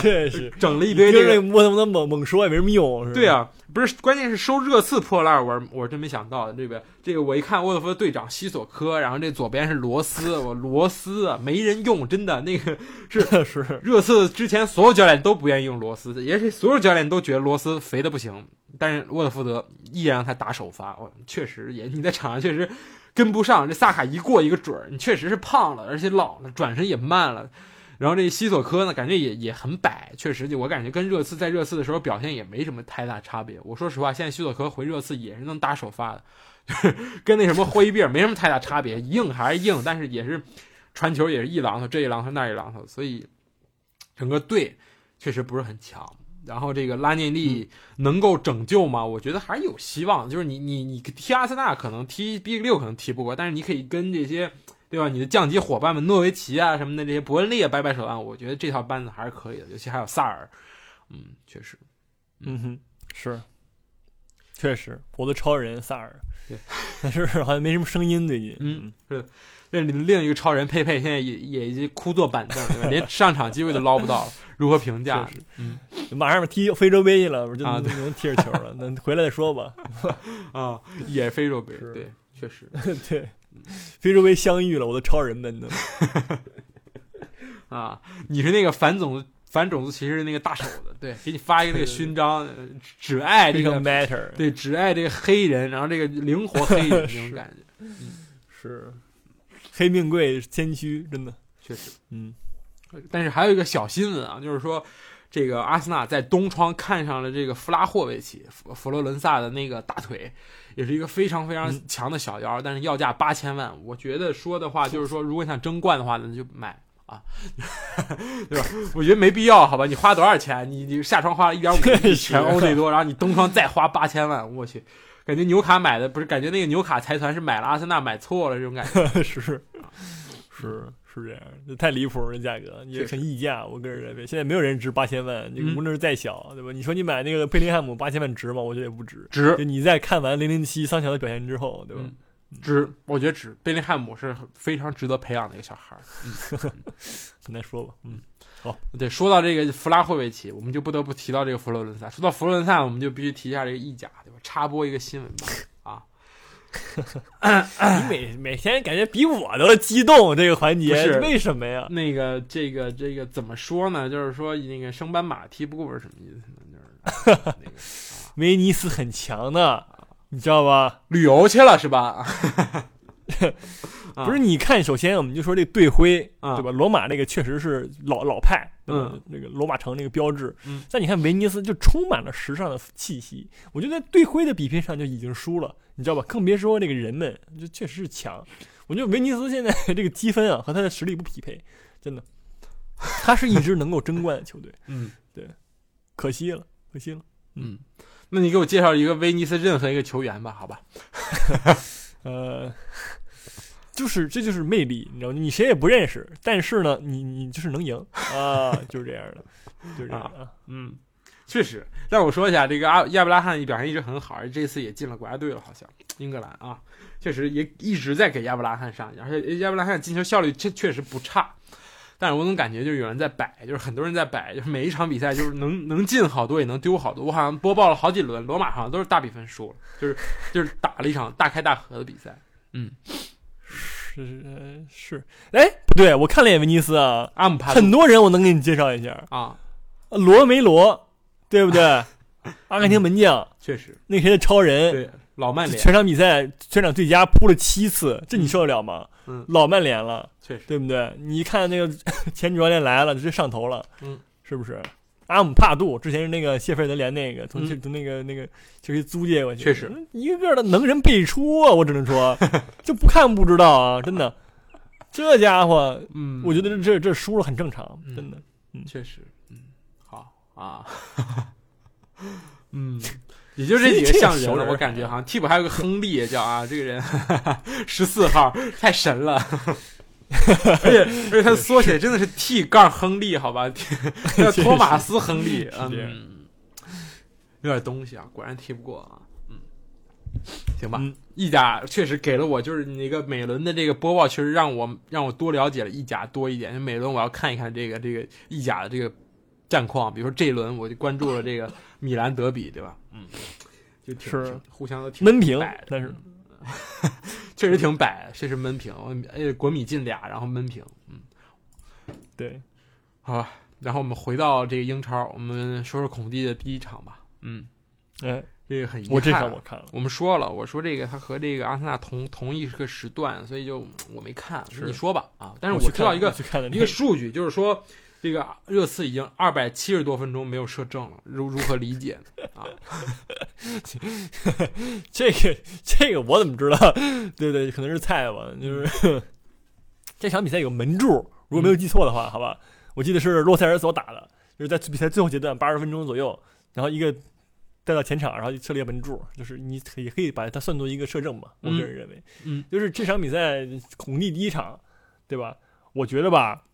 确实，
整了一堆
这
个
沃特福德猛猛说也没什么用，是吧？
对啊，不是，关键是收热刺破烂，我我真没想到这个这个，我一看沃特福德队长西索科，然后这左边是罗斯，我罗斯啊，没人用，真的那个是
是
热刺之前所有教练都不愿意用罗斯，也是所有教练都觉得罗斯肥的不行，但是沃特福德依然让他打首发，我确实也你在场上确实。跟不上这萨卡一过一个准儿，你确实是胖了，而且老了，转身也慢了。然后这西索科呢，感觉也也很摆，确实就我感觉跟热刺在热刺的时候表现也没什么太大差别。我说实话，现在西索科回热刺也是能打首发的，[LAUGHS] 跟那什么霍伊比尔没什么太大差别，硬还是硬，但是也是传球也是一榔头这一榔头那一榔头，所以整个队确实不是很强。然后这个拉涅利能够拯救吗？我觉得还是有希望。就是你你你踢阿森纳可能踢 B 六可能踢不过，但是你可以跟这些对吧？你的降级伙伴们诺维奇啊什么的这些伯恩利啊掰掰手腕，我觉得这套班子还是可以的。尤其还有萨尔，嗯，确实，
嗯哼，是，确实，我的超人萨尔，
对，
但是好像没什么声音最近，
嗯，是。这另一个超人佩佩现在也也已经枯坐板凳，对吧？连上场机会都捞不到了。如何评价？
嗯，马上踢非洲杯去了，就能能踢着球了。那回来再说吧。
啊，也非洲杯，对，确实，[LAUGHS]
对，非洲杯相遇了，我的超人们呢？[LAUGHS]
啊，你是那个反总反种族歧视那个大手的，对，给你发一个那个勋章，只爱这个
matter，
对，只爱这个黑人，然后这个灵活黑人这种 [LAUGHS] 感觉，嗯，
是。黑命贵谦虚，真的
确实，
嗯，
但是还有一个小新闻啊，就是说，这个阿森纳在东窗看上了这个弗拉霍维奇，佛佛罗伦萨的那个大腿，也是一个非常非常强的小腰，但是要价八千万。我觉得说的话就是说，如果想争冠的话，那就买啊，[LAUGHS] 对吧？我觉得没必要，好吧？你花多少钱？你你下窗花了一点五 [LAUGHS] 亿全欧最多，然后你东窗再花八千万，我去。感觉纽卡买的不是，感觉那个纽卡财团是买了阿森纳买错了这种感觉，[LAUGHS]
是是是这样，这太离谱了，价格也很溢价，我个人认为现在没有人值八千万，你无论是再小，对吧？你说你买那个贝林汉姆八千万值吗？我觉得也不值，
值。
就你在看完零零七桑乔的表现之后，对吧？
值，我觉得值。贝林汉姆是非常值得培养的一个小孩儿，[LAUGHS]
很难说吧，嗯。好，
对，说到这个弗拉霍维奇，我们就不得不提到这个佛罗伦萨。说到佛罗伦萨，我们就必须提一下这个意甲，对吧？插播一个新闻吧，
啊，你每每天感觉比我都激动，这个环节
是
为什么呀？
那个，这个，这个怎么说呢？就是说，那个升班马踢不过是什么意思呢？就是 [LAUGHS] 那个，
威尼斯很强的，你知道吧？
旅游去了是吧？[LAUGHS]
不是，你看，首先我们就说这队徽，对吧？罗马那个确实是老老派，嗯，那个罗马城那个标志。
嗯，
但你看威尼斯就充满了时尚的气息。我觉得队徽的比拼上就已经输了，你知道吧？更别说这个人们，就确实是强。我觉得威尼斯现在这个积分啊，和他的实力不匹配，真的。他是一支能够争冠的球队。[LAUGHS]
嗯，
对，可惜了，可惜了。
嗯，那你给我介绍一个威尼斯任何一个球员吧，好吧？[LAUGHS]
呃。就是这就是魅力，你知道吗？你谁也不认识，但是呢，你你就是能赢啊，就是这样的，就是这样啊。
嗯，确实。但我说一下，这个阿亚布拉罕表现一直很好，而这次也进了国家队了，好像英格兰啊，确实也一直在给亚布拉罕上，而且亚布拉罕进球效率确确实不差。但是我总感觉就是有人在摆，就是很多人在摆，就是每一场比赛就是能能进好多，也能丢好多。我好像播报了好几轮，罗马好像都是大比分输了，就是就是打了一场大开大合的比赛。嗯。
是是，哎，不对，我看了眼威尼斯啊，
阿姆帕，
很多人我能给你介绍一下
啊，
罗梅罗，对不对？[LAUGHS] 阿根廷门将，
确实，
那谁的超人，
对，老曼联，
全场比赛全场最佳扑了七次，这你受得了吗？
嗯，
老曼联了，
确实，
对不对？你一看那个 [LAUGHS] 前主教练来了，直接上头了，
嗯，
是不是？阿姆帕杜之前是那个谢菲尔德联那个，从
嗯。
从那个那个就是租借过去，
确实。
一个个的能人辈出啊！我只能说，[LAUGHS] 就不看不知道啊，真的，[LAUGHS] 这家伙，
嗯，
我觉得这这这输了很正常，
嗯
真的。嗯。
确实，嗯，好啊，[LAUGHS] 嗯，也就这几个像人了，我感觉好像替补还有个亨利，叫啊，这个人十四号太神了，[LAUGHS] 而且而且他缩写真的是 T 杠亨利，好吧，叫 [LAUGHS] 托马斯亨利，嗯，有点东西啊，果然踢不过啊，嗯，行吧，
嗯。
意甲确实给了我，就是你那个美轮的这个播报，确实让我让我多了解了意甲多一点。因为美伦我要看一看这个这个意甲的这个战况，比如说这一轮我就关注了这个米兰德比，对吧？嗯，就挺
是
挺互相都挺
闷平，但是
确实挺摆，确实闷平。哎，国米进俩，然后闷平，嗯，
对，
好吧。然后我们回到这个英超，我们说说孔蒂的第一场吧。嗯，
哎，
这个很遗憾。
我这场我看了，
我们说了，我说这个他和这个阿森纳同同一个时段，所以就我没看。你说吧啊！但是
我
知道一个一个数据，就是说这个热刺已经二百七十多分钟没有射正了，如如何理解呢？啊，[LAUGHS]
这个这个我怎么知道？对对，可能是菜吧。就是这场比赛有门柱，如果没有记错的话，好吧，我记得是洛塞尔所打的，就是在比赛最后阶段八十分钟左右，然后一个带到前场，然后就射了一个门柱，就是你可以也可以把它算作一个射正吧。我个人认为，
嗯，
就是这场比赛孔蒂第一场，对吧？我觉得吧，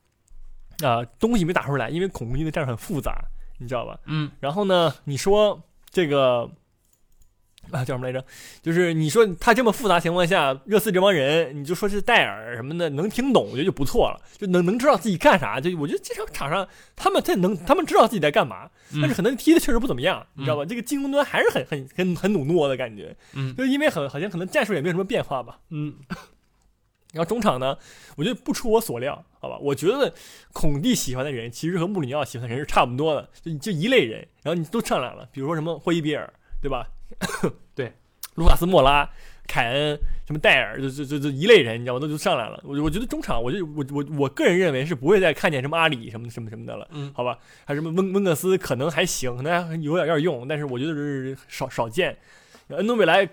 啊、东西没打出来，因为恐怖军的战术很复杂，你知道吧？
嗯
然后呢，你说这个啊叫什么来着？就是你说他这么复杂情况下，热刺这帮人，你就说是戴尔什么的能听懂，我觉得就不错了，就能能知道自己干啥。就我觉得这场场上他们他能，他们知道自己在干嘛，
嗯
但是可能踢的确实不怎么样，你知道吧？这个进攻端还是很很很很努诺的感觉，
嗯
就是因为很好像可能战术也没有什么变化吧。
嗯
然后中场呢，我觉得不出我所料，好吧？我觉得孔蒂喜欢的人其实和穆里尼奥喜欢的人是差不多的，就就一类人。然后你都上来了，比如说什么霍伊比尔，对吧？[COUGHS]
对，
卢卡斯莫拉、凯恩、什么戴尔，就就就就一类人，你知道吗？都就上来了。我我觉得中场，我就我我我个人认为是不会再看见什么阿里什么什么什么的了。
嗯
好吧，还有什么温温克斯可能还行，可能还有点有点用，但是我觉得是少少见。恩东贝莱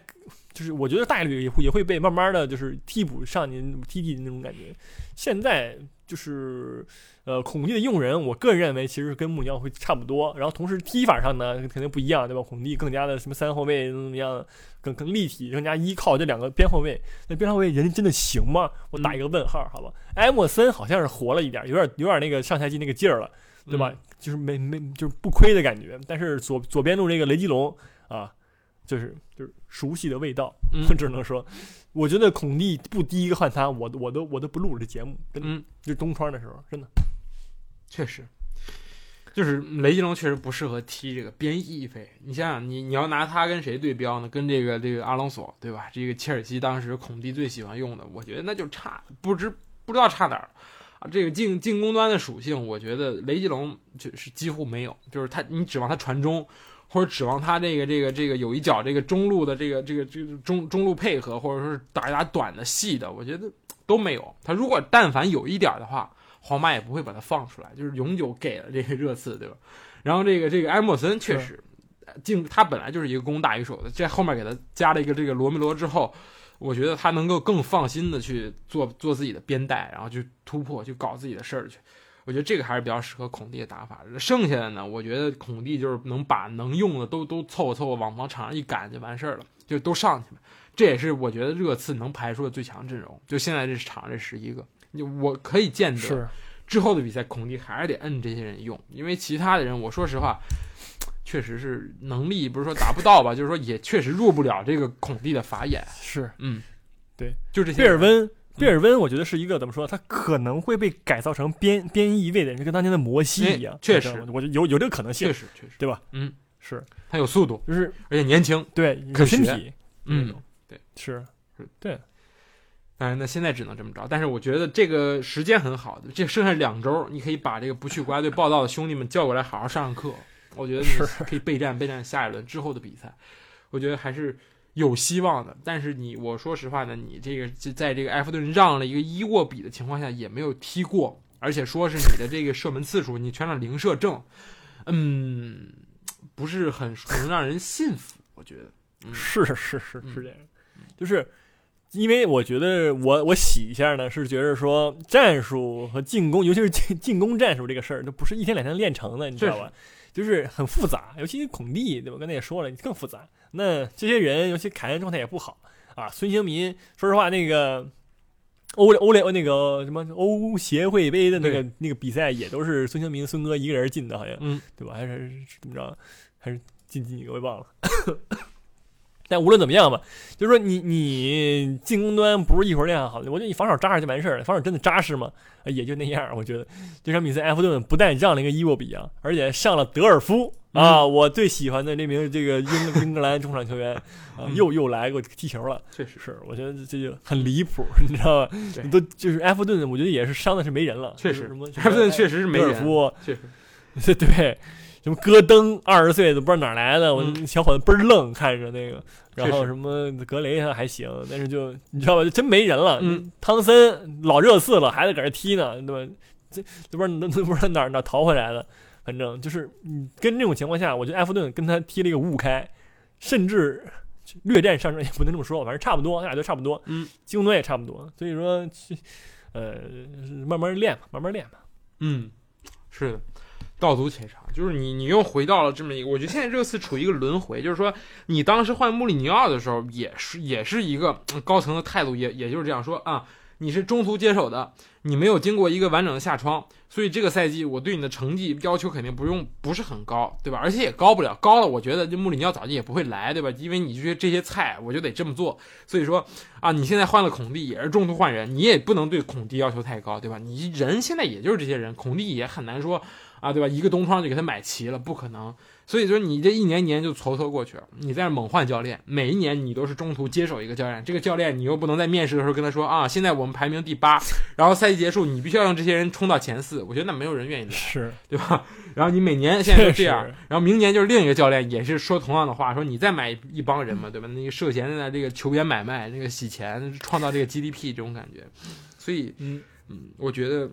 就是我觉得大概率也会也会被慢慢的就是替补上您踢踢的那种感觉。现在就是呃孔蒂的用人，我个人认为其实跟穆里尼奥会差不多，然后同时踢法上呢肯定不一样，对吧？孔蒂更加的什么三后卫怎么怎么样，更更立体，更加依靠这两个边后卫。那边后卫人真的行吗？我打一个问号，好吧？埃莫森好像是活了一点，有点有点那个上赛季那个劲儿了。对吧？就是没没就是不亏的感觉。但是左左边路这个雷吉隆啊，就是就是熟悉的味道，
嗯 [LAUGHS]
我只能说，我觉得孔蒂不第一个换他，我都我都我都不录这节目，真的，
嗯，
就东窗的时候，真的。
确实，就是雷吉隆确实不适合踢这个边翼飞。你想想，你你要拿他跟谁对标呢？跟这个这个阿隆索，对吧？这个切尔西当时孔蒂最喜欢用的，我觉得那就差不知不知道差哪儿啊。这个进进攻端的属性，我觉得雷吉隆就是几乎没有，就是他你指望他传中。或者指望他这个这个这个有一脚这个中路的这个这个这个中中路配合，或者说是打一打短的细的，我觉得都没有。他如果但凡有一点的话，皇马也不会把他放出来，就是永久给了这个热刺，对吧？然后这个这个埃莫森确实进，他本来就是一个攻大于守的，这后面给他加了一个这个罗梅罗之后，我觉得他能够更放心的去做做自己的边带，然后去突破，去搞自己的事儿去。我觉得这个还是比较适合孔蒂的打法。剩下的呢，我觉得孔蒂就是能把能用的都都凑合凑合往往场上一赶就完事儿了，就都上去了。这也是我觉得热刺能排出的最强阵容。就现在这场这十一个，我可以见得之后的比赛，孔蒂还是得摁这些人用，因为其他的人，我说实话，确实是能力不是说达不到吧，就是说也确实入不了这个孔蒂的法眼。
是，
嗯，
对，
就这些人。
贝尔温。贝尔温，我觉得是一个怎么说？他可能会被改造成边边翼位的人，就跟当年的摩西一样
哎。确实
我觉得有有这个可能性
确，实确实，
对吧？
嗯，
是，
他有速度，
就是
而且年轻。
对
可
身体，
嗯对，
是
当然，那现在只能这么着。但是我觉得这个时间很好的，这剩下两周，你可以把这个不去国家队报道的兄弟们叫过来，好好上上课。我觉得你
是
可以备战备战下一轮之后的比赛。我觉得还是有希望的。但是你，我说实话呢，你这个就在这个埃弗顿让了一个伊沃比的情况下，也没有踢过，而且说是你的这个射门次数，你全场零射正，嗯，不是很能让人信服，我觉得。嗯
是是是是这样，就是因为我觉得我我洗一下呢，是觉得说战术和进攻，尤其是进进攻战术这个事儿，都不是一天两天练成的，你知道吧？就是很复杂，尤其是孔蒂，对吧？刚才也说了，更复杂。那这些人，尤其凯恩状态也不好啊。孙兴民，说实话，那个欧欧联那个什么欧协会杯的那个那个比赛，也都是孙兴民孙哥一个人进的，好像，
嗯，
对吧？还是怎么着？还是进几个我也忘了。但无论怎么样吧，就是说你你进攻端不是一会儿练好的，我觉得你防守扎实就完事儿了。防守真的扎实吗？也就那样。我觉得这场比赛埃弗顿不但让了一个伊沃比啊，而且上了德尔夫啊，
嗯
我最喜欢的这名这个英英格兰中场球员 [LAUGHS] 啊，又又来给我踢球了。
确实
是，我觉得这就很离谱，你知道吧？
你
都就是埃弗顿，我觉得也是伤的是没人了。
确实
什么
埃弗顿确实是没人
德尔夫，
确实，[LAUGHS]
对，什么戈登二十岁都不知道哪来的，我
嗯
小伙子倍儿愣，看着那个，然后什么格雷他还行，但是就你知道吧，就真没人了。
嗯，
汤森老热刺了，还在搁这踢呢，对吧？这都不知道不知道哪儿哪儿逃回来的，反正就是嗯，跟这种情况下，我觉得埃弗顿跟他踢了一个五五开，甚至。略占上升也不能这么说，反正差不多，他俩都差不多，
嗯，
进攻端也差不多，所以说，呃，慢慢练吧，慢慢练吧。
嗯，是的，道阻且长，就是你你又回到了这么一个，我觉得现在热刺处于一个轮回，就是说你当时换穆里尼奥的时候，也是也是一个高层的态度，也也就是这样说啊，你是中途接手的，你没有经过一个完整的下窗，所以这个赛季我对你的成绩要求肯定不用不是很高，对吧？而且也高不了，高了我觉得这穆里尼奥早就也不会来，对吧？因为你这些这些菜我就得这么做，所以说啊，你现在换了孔蒂也是中途换人，你也不能对孔蒂要求太高，对吧？你人现在也就是这些人，孔蒂也很难说啊，对吧？一个东窗就给他买齐了，不可能。所以说你这一年一年就蹉跎过去了，你在那猛换教练，每一年你都是中途接手一个教练，这个教练你又不能在面试的时候跟他说啊，现在我们排名第八，然后赛季结束你必须要让这些人冲到前四，我觉得那没有人愿意来，
是，
对吧？然后你每年现在都这样，然后明年就是另一个教练也是说同样的话，说你再买一帮人嘛，对吧？那个涉嫌的这个球员买卖，那个洗钱，创造这个 GDP 这种感觉，所以
嗯，
嗯，我觉得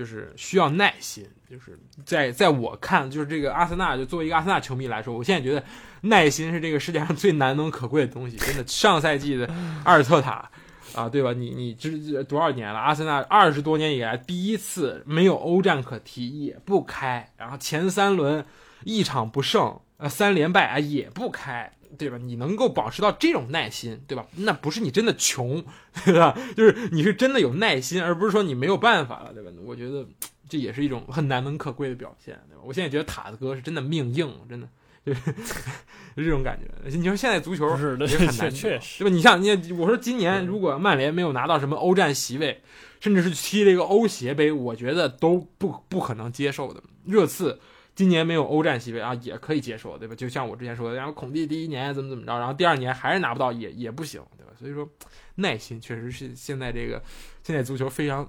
就是需要耐心，就是在在我看，就是这个阿森纳，就作为一个阿森纳球迷来说，我现在觉得耐心是这个世界上最难能可贵的东西。真的，上赛季的阿尔特塔啊，对吧？你你这这多少年了？阿森纳二十多年以来第一次没有欧战可踢，也不开，然后前三轮一场不胜，呃，三连败啊也不开。对吧？你能够保持到这种耐心，对吧？那不是你真的穷，对吧？就是你是真的有耐心，而不是说你没有办法了，对吧？我觉得这也是一种很难能可贵的表现，对吧？我现在觉得塔子哥是真的命硬，真的就是 [LAUGHS] 就这种感觉。你说现在足球
是的，
也很难，
确实，
对吧？你像你，我说今年如果曼联没有拿到什么欧战席位，甚至是踢这个欧协杯，我觉得都不不可能接受的。热刺今年没有欧战席位啊，也可以接受，对吧？就像我之前说的，然后孔蒂第一年怎么怎么着，然后第二年还是拿不到，也也不行，对吧？所以说，耐心确实是现在这个现在足球非常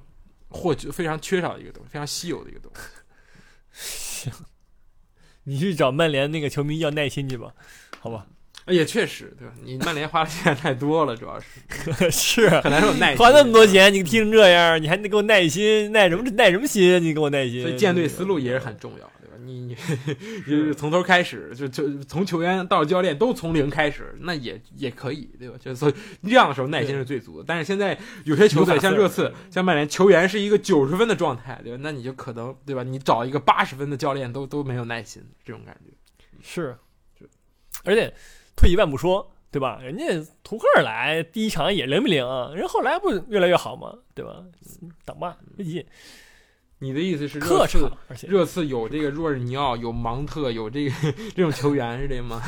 获取非常缺少的一个东西，非常稀有的一个东西。
行 [LAUGHS] 你去找曼联那个球迷要耐心去吧，好吧？
也确实，对吧？你曼联花的钱太多了，主要是 [LAUGHS]
是，
很难有耐心。
花那么多钱，你踢成这样，你还得给我耐心，耐什么耐什么心？你给我耐心。
所以建队思路也是很重要，对吧？你你 [LAUGHS] 就是从头开始，就就从球员到教练都从零开始，那也也可以，对吧？就所以这样的时候耐心是最足的。但是现在有些球队像热刺、像曼联，球员是一个九十分的状态，对吧？那你就可能对吧？你找一个八十分的教练都都没有耐心，这种感觉。
是，而且退一万步说，对吧？人家图赫尔来第一场也灵不灵？人后来不越来越好吗？对吧？等吧，别急，
你的意思是热刺，
而且
热刺有这个若尔尼奥，有芒特，有这个这种球员是这吗？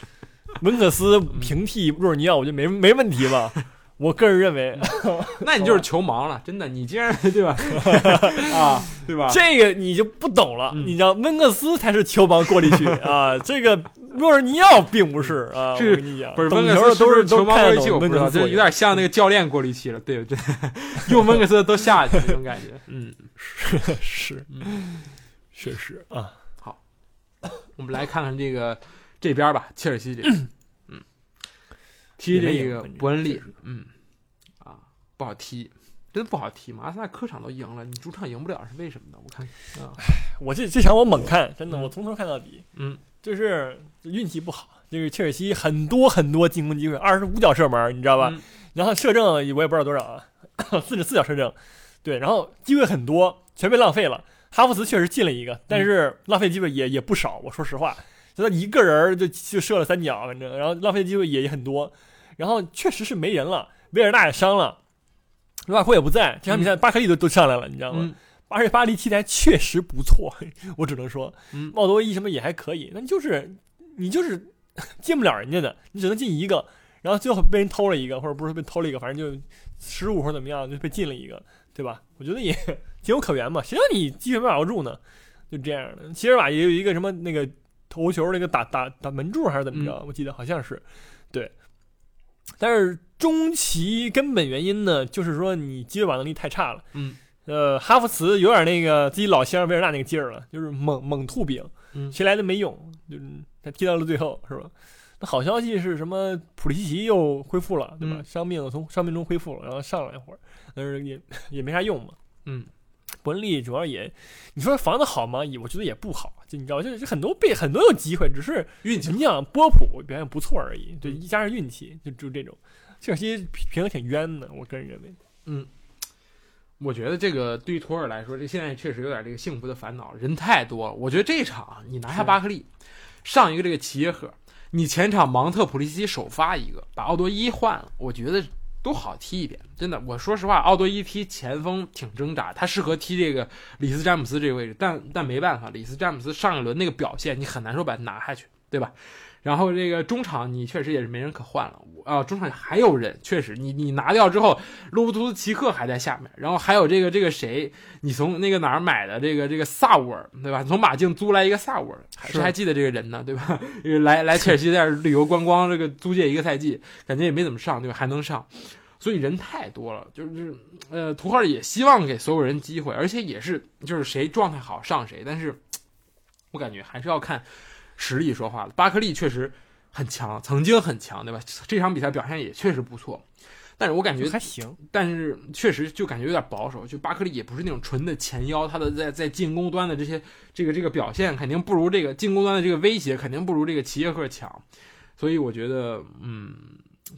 [LAUGHS]
温克斯平替若尔尼奥，我觉得没没问题吧？我个人认为，[LAUGHS]
那你就是球盲了，真的，你竟然对吧？[LAUGHS] 啊，对吧？
这个你就不懂了。
嗯
你知道温克斯才是球盲过滤器啊，这个若尔尼奥并不是啊。
是
我跟你讲，
不是
懂
温格斯
都是
球盲过滤器，我不知道，这有点像那个教练过滤器了，对，不对 [LAUGHS] 用温格斯的都下去那种感觉。嗯，
是是，确实啊。好。[COUGHS]
我们来看看这个这边吧，切尔西这边，[CLEARS THROAT] 嗯，踢这个伯恩利，嗯，啊，不好踢，真不好踢嘛。阿森纳客场都赢了，你主场赢不了是为什么呢？我看啊，
我这这场我猛看，真的，
嗯。
我从头看到底，
嗯，
就是运气不好。就是切尔西很多很多进攻机会，二十五脚射门，你知道吧？
嗯
然后射正我也不知道多少啊，四十四脚射正，对，然后机会很多，全被浪费了。哈弗茨确实进了一个，但是浪费机会也也不少。我说实话，就他一个人就就射了三脚，反正然后浪费机会也也很多，然后确实是没人了，维尔纳也伤了，卢卡库也不在，这场比赛巴克利都都上来了，你知道吗？
嗯
而且巴黎踢的还确实不错，我只能说，
嗯
奥多伊什么也还可以，那你就是你就是 [LAUGHS] 进不了人家的，你只能进一个，然后最后被人偷了一个，或者不是被偷了一个，反正就失误或者怎么样就被进了一个，对吧？我觉得也 [LAUGHS] 情有可原嘛，谁让你机会没把握住呢？就这样的。齐尔瓦也有一个什么那个头球那个打打打门柱还是怎么着，我记得好像是对。但是中期根本原因呢，就是说你机会把握能力太差了。
嗯
呃，哈弗茨有点那个自己老乡维尔纳那个劲儿了，就是猛猛吐饼，
嗯
谁来都没用，就是他踢到了最后，是吧？那好消息是什么？普利西奇又恢复了，对吧？
嗯
伤病从伤病中恢复了，然后上了一会儿，但是也也没啥用嘛。
嗯，
伯恩利主要也，你说防的好吗？也我觉得也不好，就你知道，就是很多被很多有机会，只是
运气
你想波普表现不错而已，对，一加上运气，就就这种。切尔西平平衡挺冤的，我个人认为。
我觉得这个对于图尔来说，这现在确实有点这个幸福的烦恼，人太多了。我觉得这场你拿下巴克利，上一个这个齐耶赫，你前场芒特、普利西奇首发一个，把奥多伊换了，我觉得都好踢一点。真的，我说实话，奥多伊踢前锋挺挣扎，他适合踢这个里斯詹姆斯这个位置，但但没办法，里斯詹姆斯上一轮那个表现，你很难说把他拿下去，对吧？然后这个中场你确实也是没人可换了，我啊，中场还有人，确实你你拿掉之后，洛夫图斯奇克还在下面，然后还有这个这个谁，你从那个哪儿买的这个这个萨沃尔，对吧？从马竞租来一个萨沃尔，还
是
是还记得这个人呢，对吧？[LAUGHS] 这个来来切尔西在这儿旅游观光，这个租借一个赛季，感觉也没怎么上，对吧？还能上，所以人太多了，就是呃，图赫尔也希望给所有人机会，而且也是就是谁状态好上谁，但是我感觉还是要看实力说话了。巴克利确实很强，曾经很强，对吧？这场比赛表现也确实不错，但是我感觉
还行，
但是确实就感觉有点保守，就巴克利也不是那种纯的前腰，他的在在进攻端的这些这个这个表现肯定不如这个进攻端的这个威胁肯定不如这个齐耶赫强，所以我觉得嗯。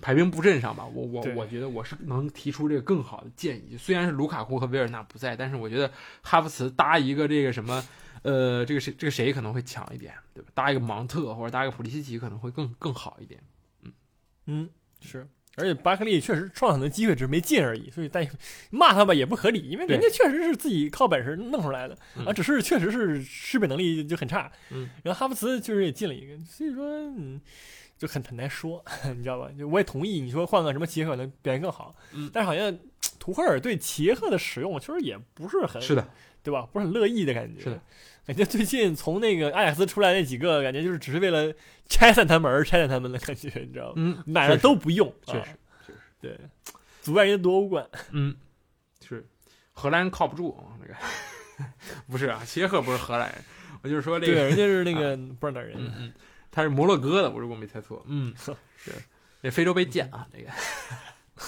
排兵布阵上吧，我我我觉得我是能提出这个更好的建议。虽然是卢卡库和维尔纳不在，但是我觉得哈弗茨搭一个这个什么，呃，这个谁这个谁可能会强一点，对吧？搭一个芒特或者搭一个普利西奇可能会更更好一点。
嗯嗯，是。而且巴克利确实创造很多机会，只是没进而已。所以但骂他吧也不合理，因为人家确实是自己靠本事弄出来的，
嗯
啊，只是确实是识别能力就很差。
嗯，
然后哈弗茨确实也进了一个，所以说嗯，就很很难说，[LAUGHS] 你知道吧？就我也同意你说换个什么齐耶赫可能表现更好，
嗯
但是好像图赫尔对齐耶赫的使用确实也不是很
是的，
对吧？不是很乐意的感觉。
是的，[LAUGHS]
感觉最近从那个阿贾克斯出来那几个，感觉就是只是为了拆散他们而拆散他们的感觉，你知道吗？
嗯，
买了都不用，
确实
啊对，阻碍人家夺欧冠。
嗯，是荷兰人靠不住，那个 [LAUGHS] 不是啊，齐耶赫不是荷兰人，我就是说这
对，
个，
人家是那 [LAUGHS] 个不知道哪儿人，
嗯嗯，他是摩洛哥的，我如果没猜错，嗯，是，那非洲杯见啊，这个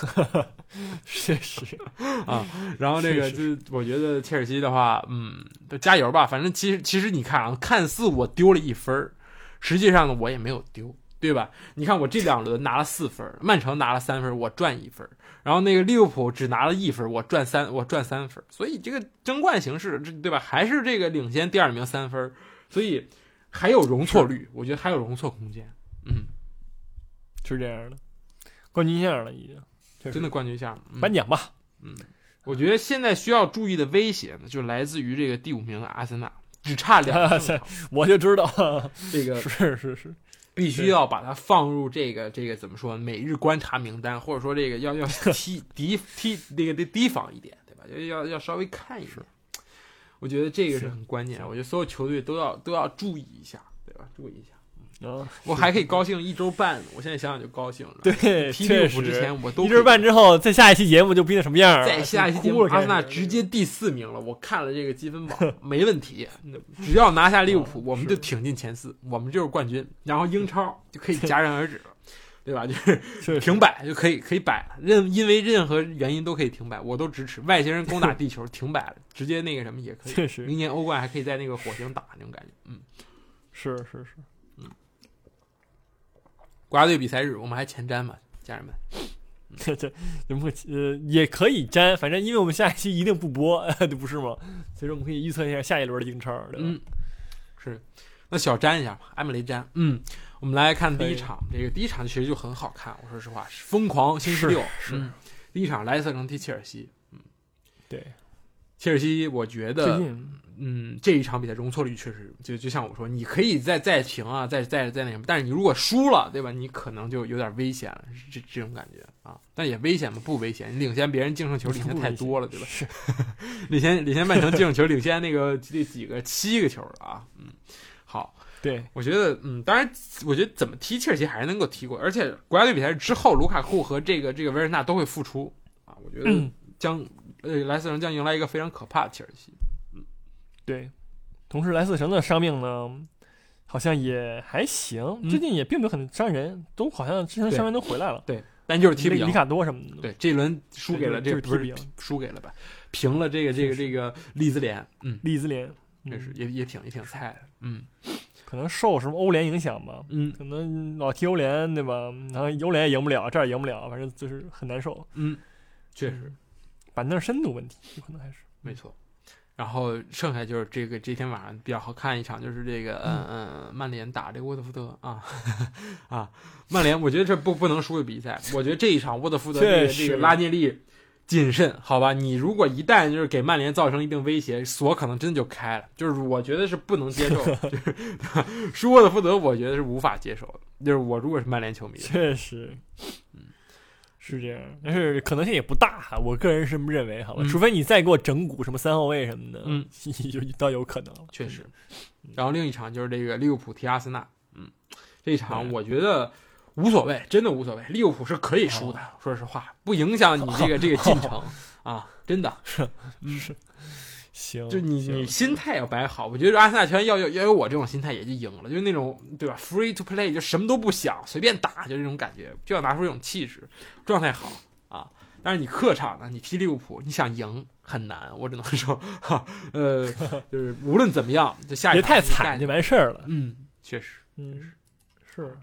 [LAUGHS]
确实，
啊，然后那个就是我觉得切尔西的话，嗯，就加油吧，反正其实其实你看啊，看似我丢了一分儿，实际上呢我也没有丢。对吧？你看我这两轮拿了四分，曼城拿了三分，我赚一分，然后那个利物浦只拿了一分，我赚三，我赚三分，所以这个争冠形势，这对吧？还是这个领先第二名三分，所以还有容错率，我觉得还有容错空间。嗯，
是这样的，冠军线了已经，
真的冠军相，嗯
颁奖吧。
嗯我觉得现在需要注意的威胁呢，就来自于这个第五名的阿森纳，只差两 [LAUGHS] 个胜场，
我就知道，
这个 [LAUGHS]
是是是，
必须要把它放入这个这个怎么说每日观察名单，或者说这个要 [LAUGHS] 要提提提那个得提防一点，对吧？要要要稍微看一点。我觉得这个是
是
很关键，我觉得所有球队都要都要注意一下，对吧？注意一下。
啊，
我还可以高兴一周半，我现在想想就高兴了。
对，
踢利物
确实，
浦之前我都
一周半之后，在下一期节目就不定什么样了。
在下一期节目，阿森纳直接第四名了。我看了这个积分榜，[LAUGHS] 没问题，只要拿下利物浦，
哦
我们就挺进前四，我们就是冠军。然后英超就可以戛然而止了。对吧？[LAUGHS] 就是
是
停摆就可以可以摆了，任因为任何原因都可以停摆，我都支持。外星人攻打地球停摆了，直接那个什么也可以。
确实
明年欧冠还可以在那个火星打那种感觉。嗯，
是是是，
国家队比赛日我们还前瞻嘛，家人们。
这这有目呃也可以粘，反正因为我们下一期一定不播，[LAUGHS] 这不是吗？所以说我们可以预测一下下一轮的英超，对吧？
嗯，是。那小粘一下吧，埃姆雷粘。嗯，我们来看第一场，这个第一场其实就很好看。我说实话，是疯狂星期六
是
嗯第一场莱斯特城踢切尔西。
嗯对，
切尔西，我觉
最
得，
近
嗯，这一场比赛容错率确实就就像我说，你可以再再平啊，再再再那什么，但是你如果输了，对吧？你可能就有点危险了，是这这种感觉啊。但也危险吗？不危险，你领先别人净胜球领先太多了，对吧？
是 [LAUGHS]
领先领先曼城净胜球领先那个这几个七个球了啊，嗯，好。
对
我觉得，嗯，当然，我觉得怎么踢切尔西还是能够踢过，而且国家队比赛之后，卢卡库和这个这个维尔纳都会复出啊，我觉得
嗯
将、呃莱斯特城将迎来一个非常可怕的切尔西。
嗯对，同时莱斯特城的伤病呢，好像也还行，
嗯
最近也并没有很伤人，都好像之前的伤员都回来了，
对，但就是踢不赢
里里。卡多什么的，
对，这一轮输给了这个不是。输给了吧，平了这个这个这个利兹联，嗯，
利兹联，
这是
嗯
也也挺也挺菜的，嗯
可能受什么欧联影响吧，
嗯
可能老踢欧联对吧？然后欧联也赢不了，这儿也赢不了，反正就是很难受。
嗯，确实
板凳深度问题，有可能还是
没错。然后剩下就是这个这天晚上比较好看一场，就是这个嗯嗯曼联打这个沃特福德啊 [LAUGHS] 啊，曼联我觉得这不不能输的比赛，我觉得这一场沃特福德这个这个拉涅利谨慎，好吧？你如果一旦就是给曼联造成一定威胁，锁可能真的就开了，就是我觉得是不能接受的，就是 [LAUGHS] 输沃特福德，我觉得是无法接受的。就是我如果是曼联球迷，
确实，嗯，是这样，但是可能性也不大哈。我个人是这么认为，好吧，
嗯
除非你再给我整蛊什么三后卫什么的，
嗯，[LAUGHS]
就倒有可能了。
确实。然后另一场就是这个利物浦踢阿森纳，嗯，这一场我觉得无所谓，真的无所谓，利物浦是可以输的，说实话，不影响你这个 [LAUGHS] 这个进程 [LAUGHS] 啊，真的。是
是，行，
就你你心态要摆好，我觉得阿森纳球员要有要有我这种心态也就赢了，就是那种对吧，free to play 就什么都不想，随便打，就这种感觉，就要拿出这种气势，状态好啊。但是你客场呢，你踢利物浦，你想赢很难，我只能说，哈，呃，就是无论怎么样，就下一
别太
场你干
惨就完事儿了。
嗯，确实。
嗯，是，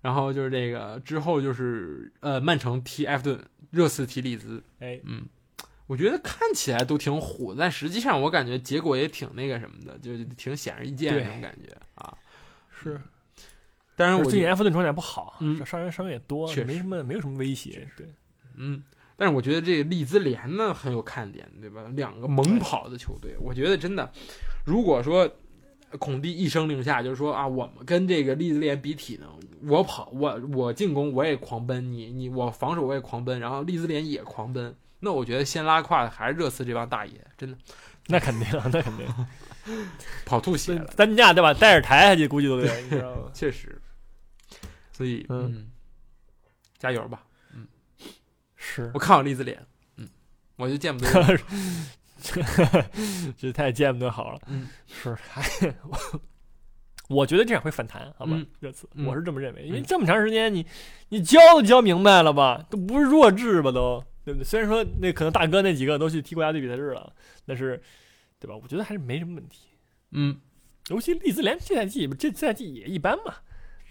然后就是这个之后就是呃，曼城踢埃弗顿，热刺踢利兹，
哎，
嗯，我觉得看起来都挺虎，但实际上我感觉结果也挺那个什么的，就挺显而易见那种感觉啊。
是。
当然我
最近埃弗顿状态不好，
嗯
伤员伤员也多，没什么没有什么威胁。对，
嗯，但是我觉得这个利兹联呢很有看点，对吧？两个猛跑的球队，我觉得真的，如果说孔蒂一声令下，就是说啊，我们跟这个利兹联比体能，我跑，我我进攻我也狂奔，你你我防守我也狂奔，然后利兹联也狂奔，那我觉得先拉胯的还是热刺这帮大爷，真的 [LAUGHS]
那肯定，那肯定。[LAUGHS]
跑吐血了，
担架对吧？带着抬下去估计都得，你知道吗？[LAUGHS]
确实。所以，
嗯
嗯，加油吧！
嗯是
我，看好栗子脸，嗯，我就见不得。
这太见不得好了。
嗯，
是，还我我觉得这样会反弹，好吧
嗯？
热刺，
嗯
我是这么认为，因为
嗯
这么长时间你你教都教明白了吧，都不是弱智吧都，对不对？虽然说那可能大哥那几个都去踢国家队比赛日了，但是对吧？我觉得还是没什么问题。
嗯，
尤其利兹联这赛季这赛季也一般嘛，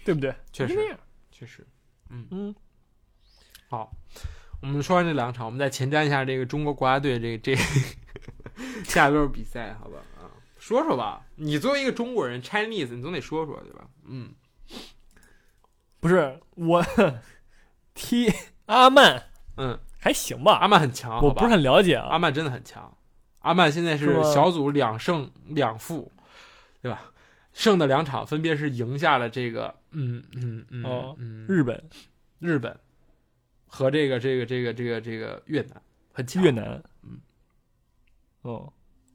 对不对？
确实。确实。
嗯，
好，我们说完这两场，我们再前瞻一下这个中国国家队这这 [LAUGHS] 下一轮比赛，好吧？啊，说说吧，你作为一个中国人，Chinese，你总得说说对吧？嗯，
不是我 [LAUGHS] 踢阿曼
嗯，
还行吧，
阿曼很强，
我不是很了解啊。
阿曼真的很强，阿曼现在是小组两胜两负，对吧？胜的两场分别是赢下了这个，嗯嗯嗯
哦
嗯，
日本、
日本和这个这个这个这个这个越南，很强。
越南，
嗯，
哦，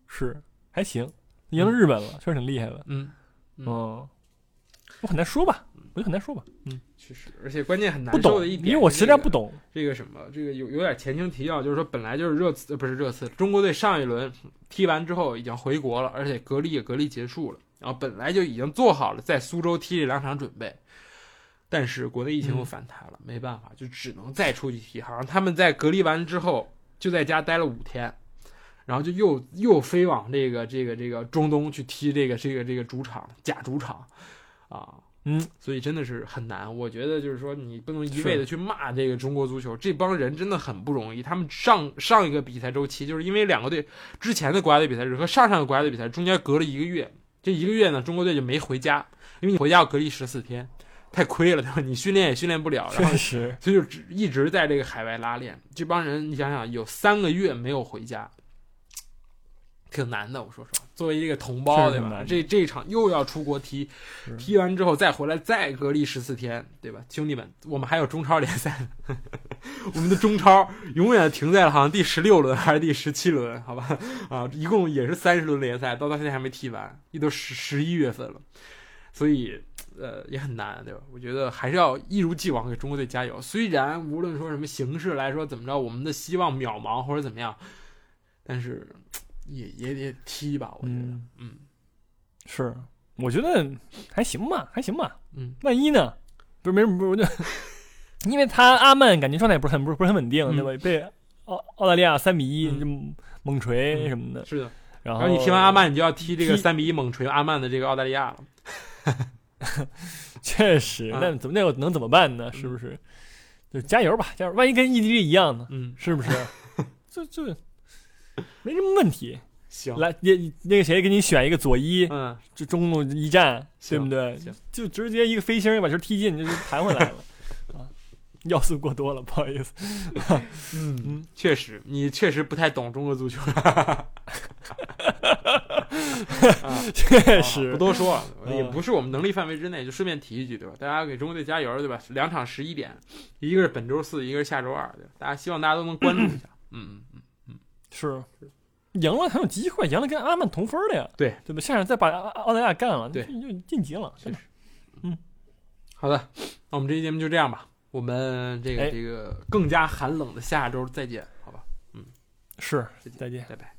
是。还行，赢了日本了，确实挺厉害的。
嗯，嗯。
嗯，我很难说吧，我就很难说吧，嗯，
确实，而且关键很难
懂，
受的一点，
因为我实在不。懂。
这个什么，这个有有点前情提要，就是说本来就是热刺，呃不是热刺，中国队上一轮踢完之后已经回国了，而且隔离也隔离结束了，然后本来就已经做好了在苏州踢这两场准备，但是国内疫情又
嗯
反弹了，没办法，就只能再出去踢。好像他们在隔离完之后就在家待了五天，然后就又又飞往这个这个这个中东去踢这个这个这个主场假主场啊。
嗯，
所以真的是很难。我觉得就是说，你不能一味的去骂这个中国足球，这帮人真的很不容易。他们上上一个比赛周期，就是因为两个队之前的国家队比赛日和上上个国家队比赛中间隔了一个月，这一个月呢，中国队就没回家，因为你回家要隔离十四天，太亏了，对吧？你训练也训练不了，然后
确实，
所以就只一直在这个海外拉练。这帮人，你想想，有三个月没有回家，挺难的。我说实话，作为一个同胞，对吧？这这一场又要出国踢，踢完之后再回来再隔离十四天，对吧？兄弟们，我们还有中超联赛呢，[LAUGHS] 我们的中超永远停在了好像第十六轮还是第十七轮，好吧？啊，一共也是三十轮联赛，到到现在还没踢完，也都十十一月份了，所以。呃，也很难，对吧？我觉得还是要一如既往给中国队加油。虽然无论说什么形式来说怎么着，我们的希望渺茫或者怎么样，但是也也得踢吧。我觉得，
嗯
嗯
是，我觉得还行吧，还行吧。
嗯
万一呢？不是没什么，不是我就，因为他阿曼感觉状态不是很不是不是很稳定，
嗯
对吧？被澳澳大利亚三比一
嗯
就猛锤
嗯
什么的，
是的。
然后
你踢完阿曼，你就要踢这个三比一猛锤阿曼的这个澳大利亚了。[LAUGHS]
确实，
啊
那怎么那我能怎么办呢？是不是？就加油吧，加油！万一跟意大利一样呢？
嗯，
是不是？[LAUGHS] 这这 [LAUGHS] 没什么问题。[LAUGHS]
行，
来，那那个谁给你选一个左一，
嗯，
就中路一战，对不对
行？
就直接一个飞星把球踢进，就就弹回来了。啊，要素过多了，不好意思。
嗯
嗯，
确实，你确实不太懂中国足球。[LAUGHS] 啊
确实
不多说也不是我们能力范围之内，就顺便提一句，对吧？大家给中国队加油，对吧？两场十一点，一个是本周四，一个是下周二，对吧？大家希望大家都能关注一下。嗯，
是赢了还有机会，赢了跟阿曼同分的呀。
对
对吧？下场再把澳澳大利亚干了，
对
就就晋级了。
确实。好的，那我们这期节目就这样吧。我们这个
哎
这个更加寒冷的下周再见，好吧？嗯是，
再见。
拜拜。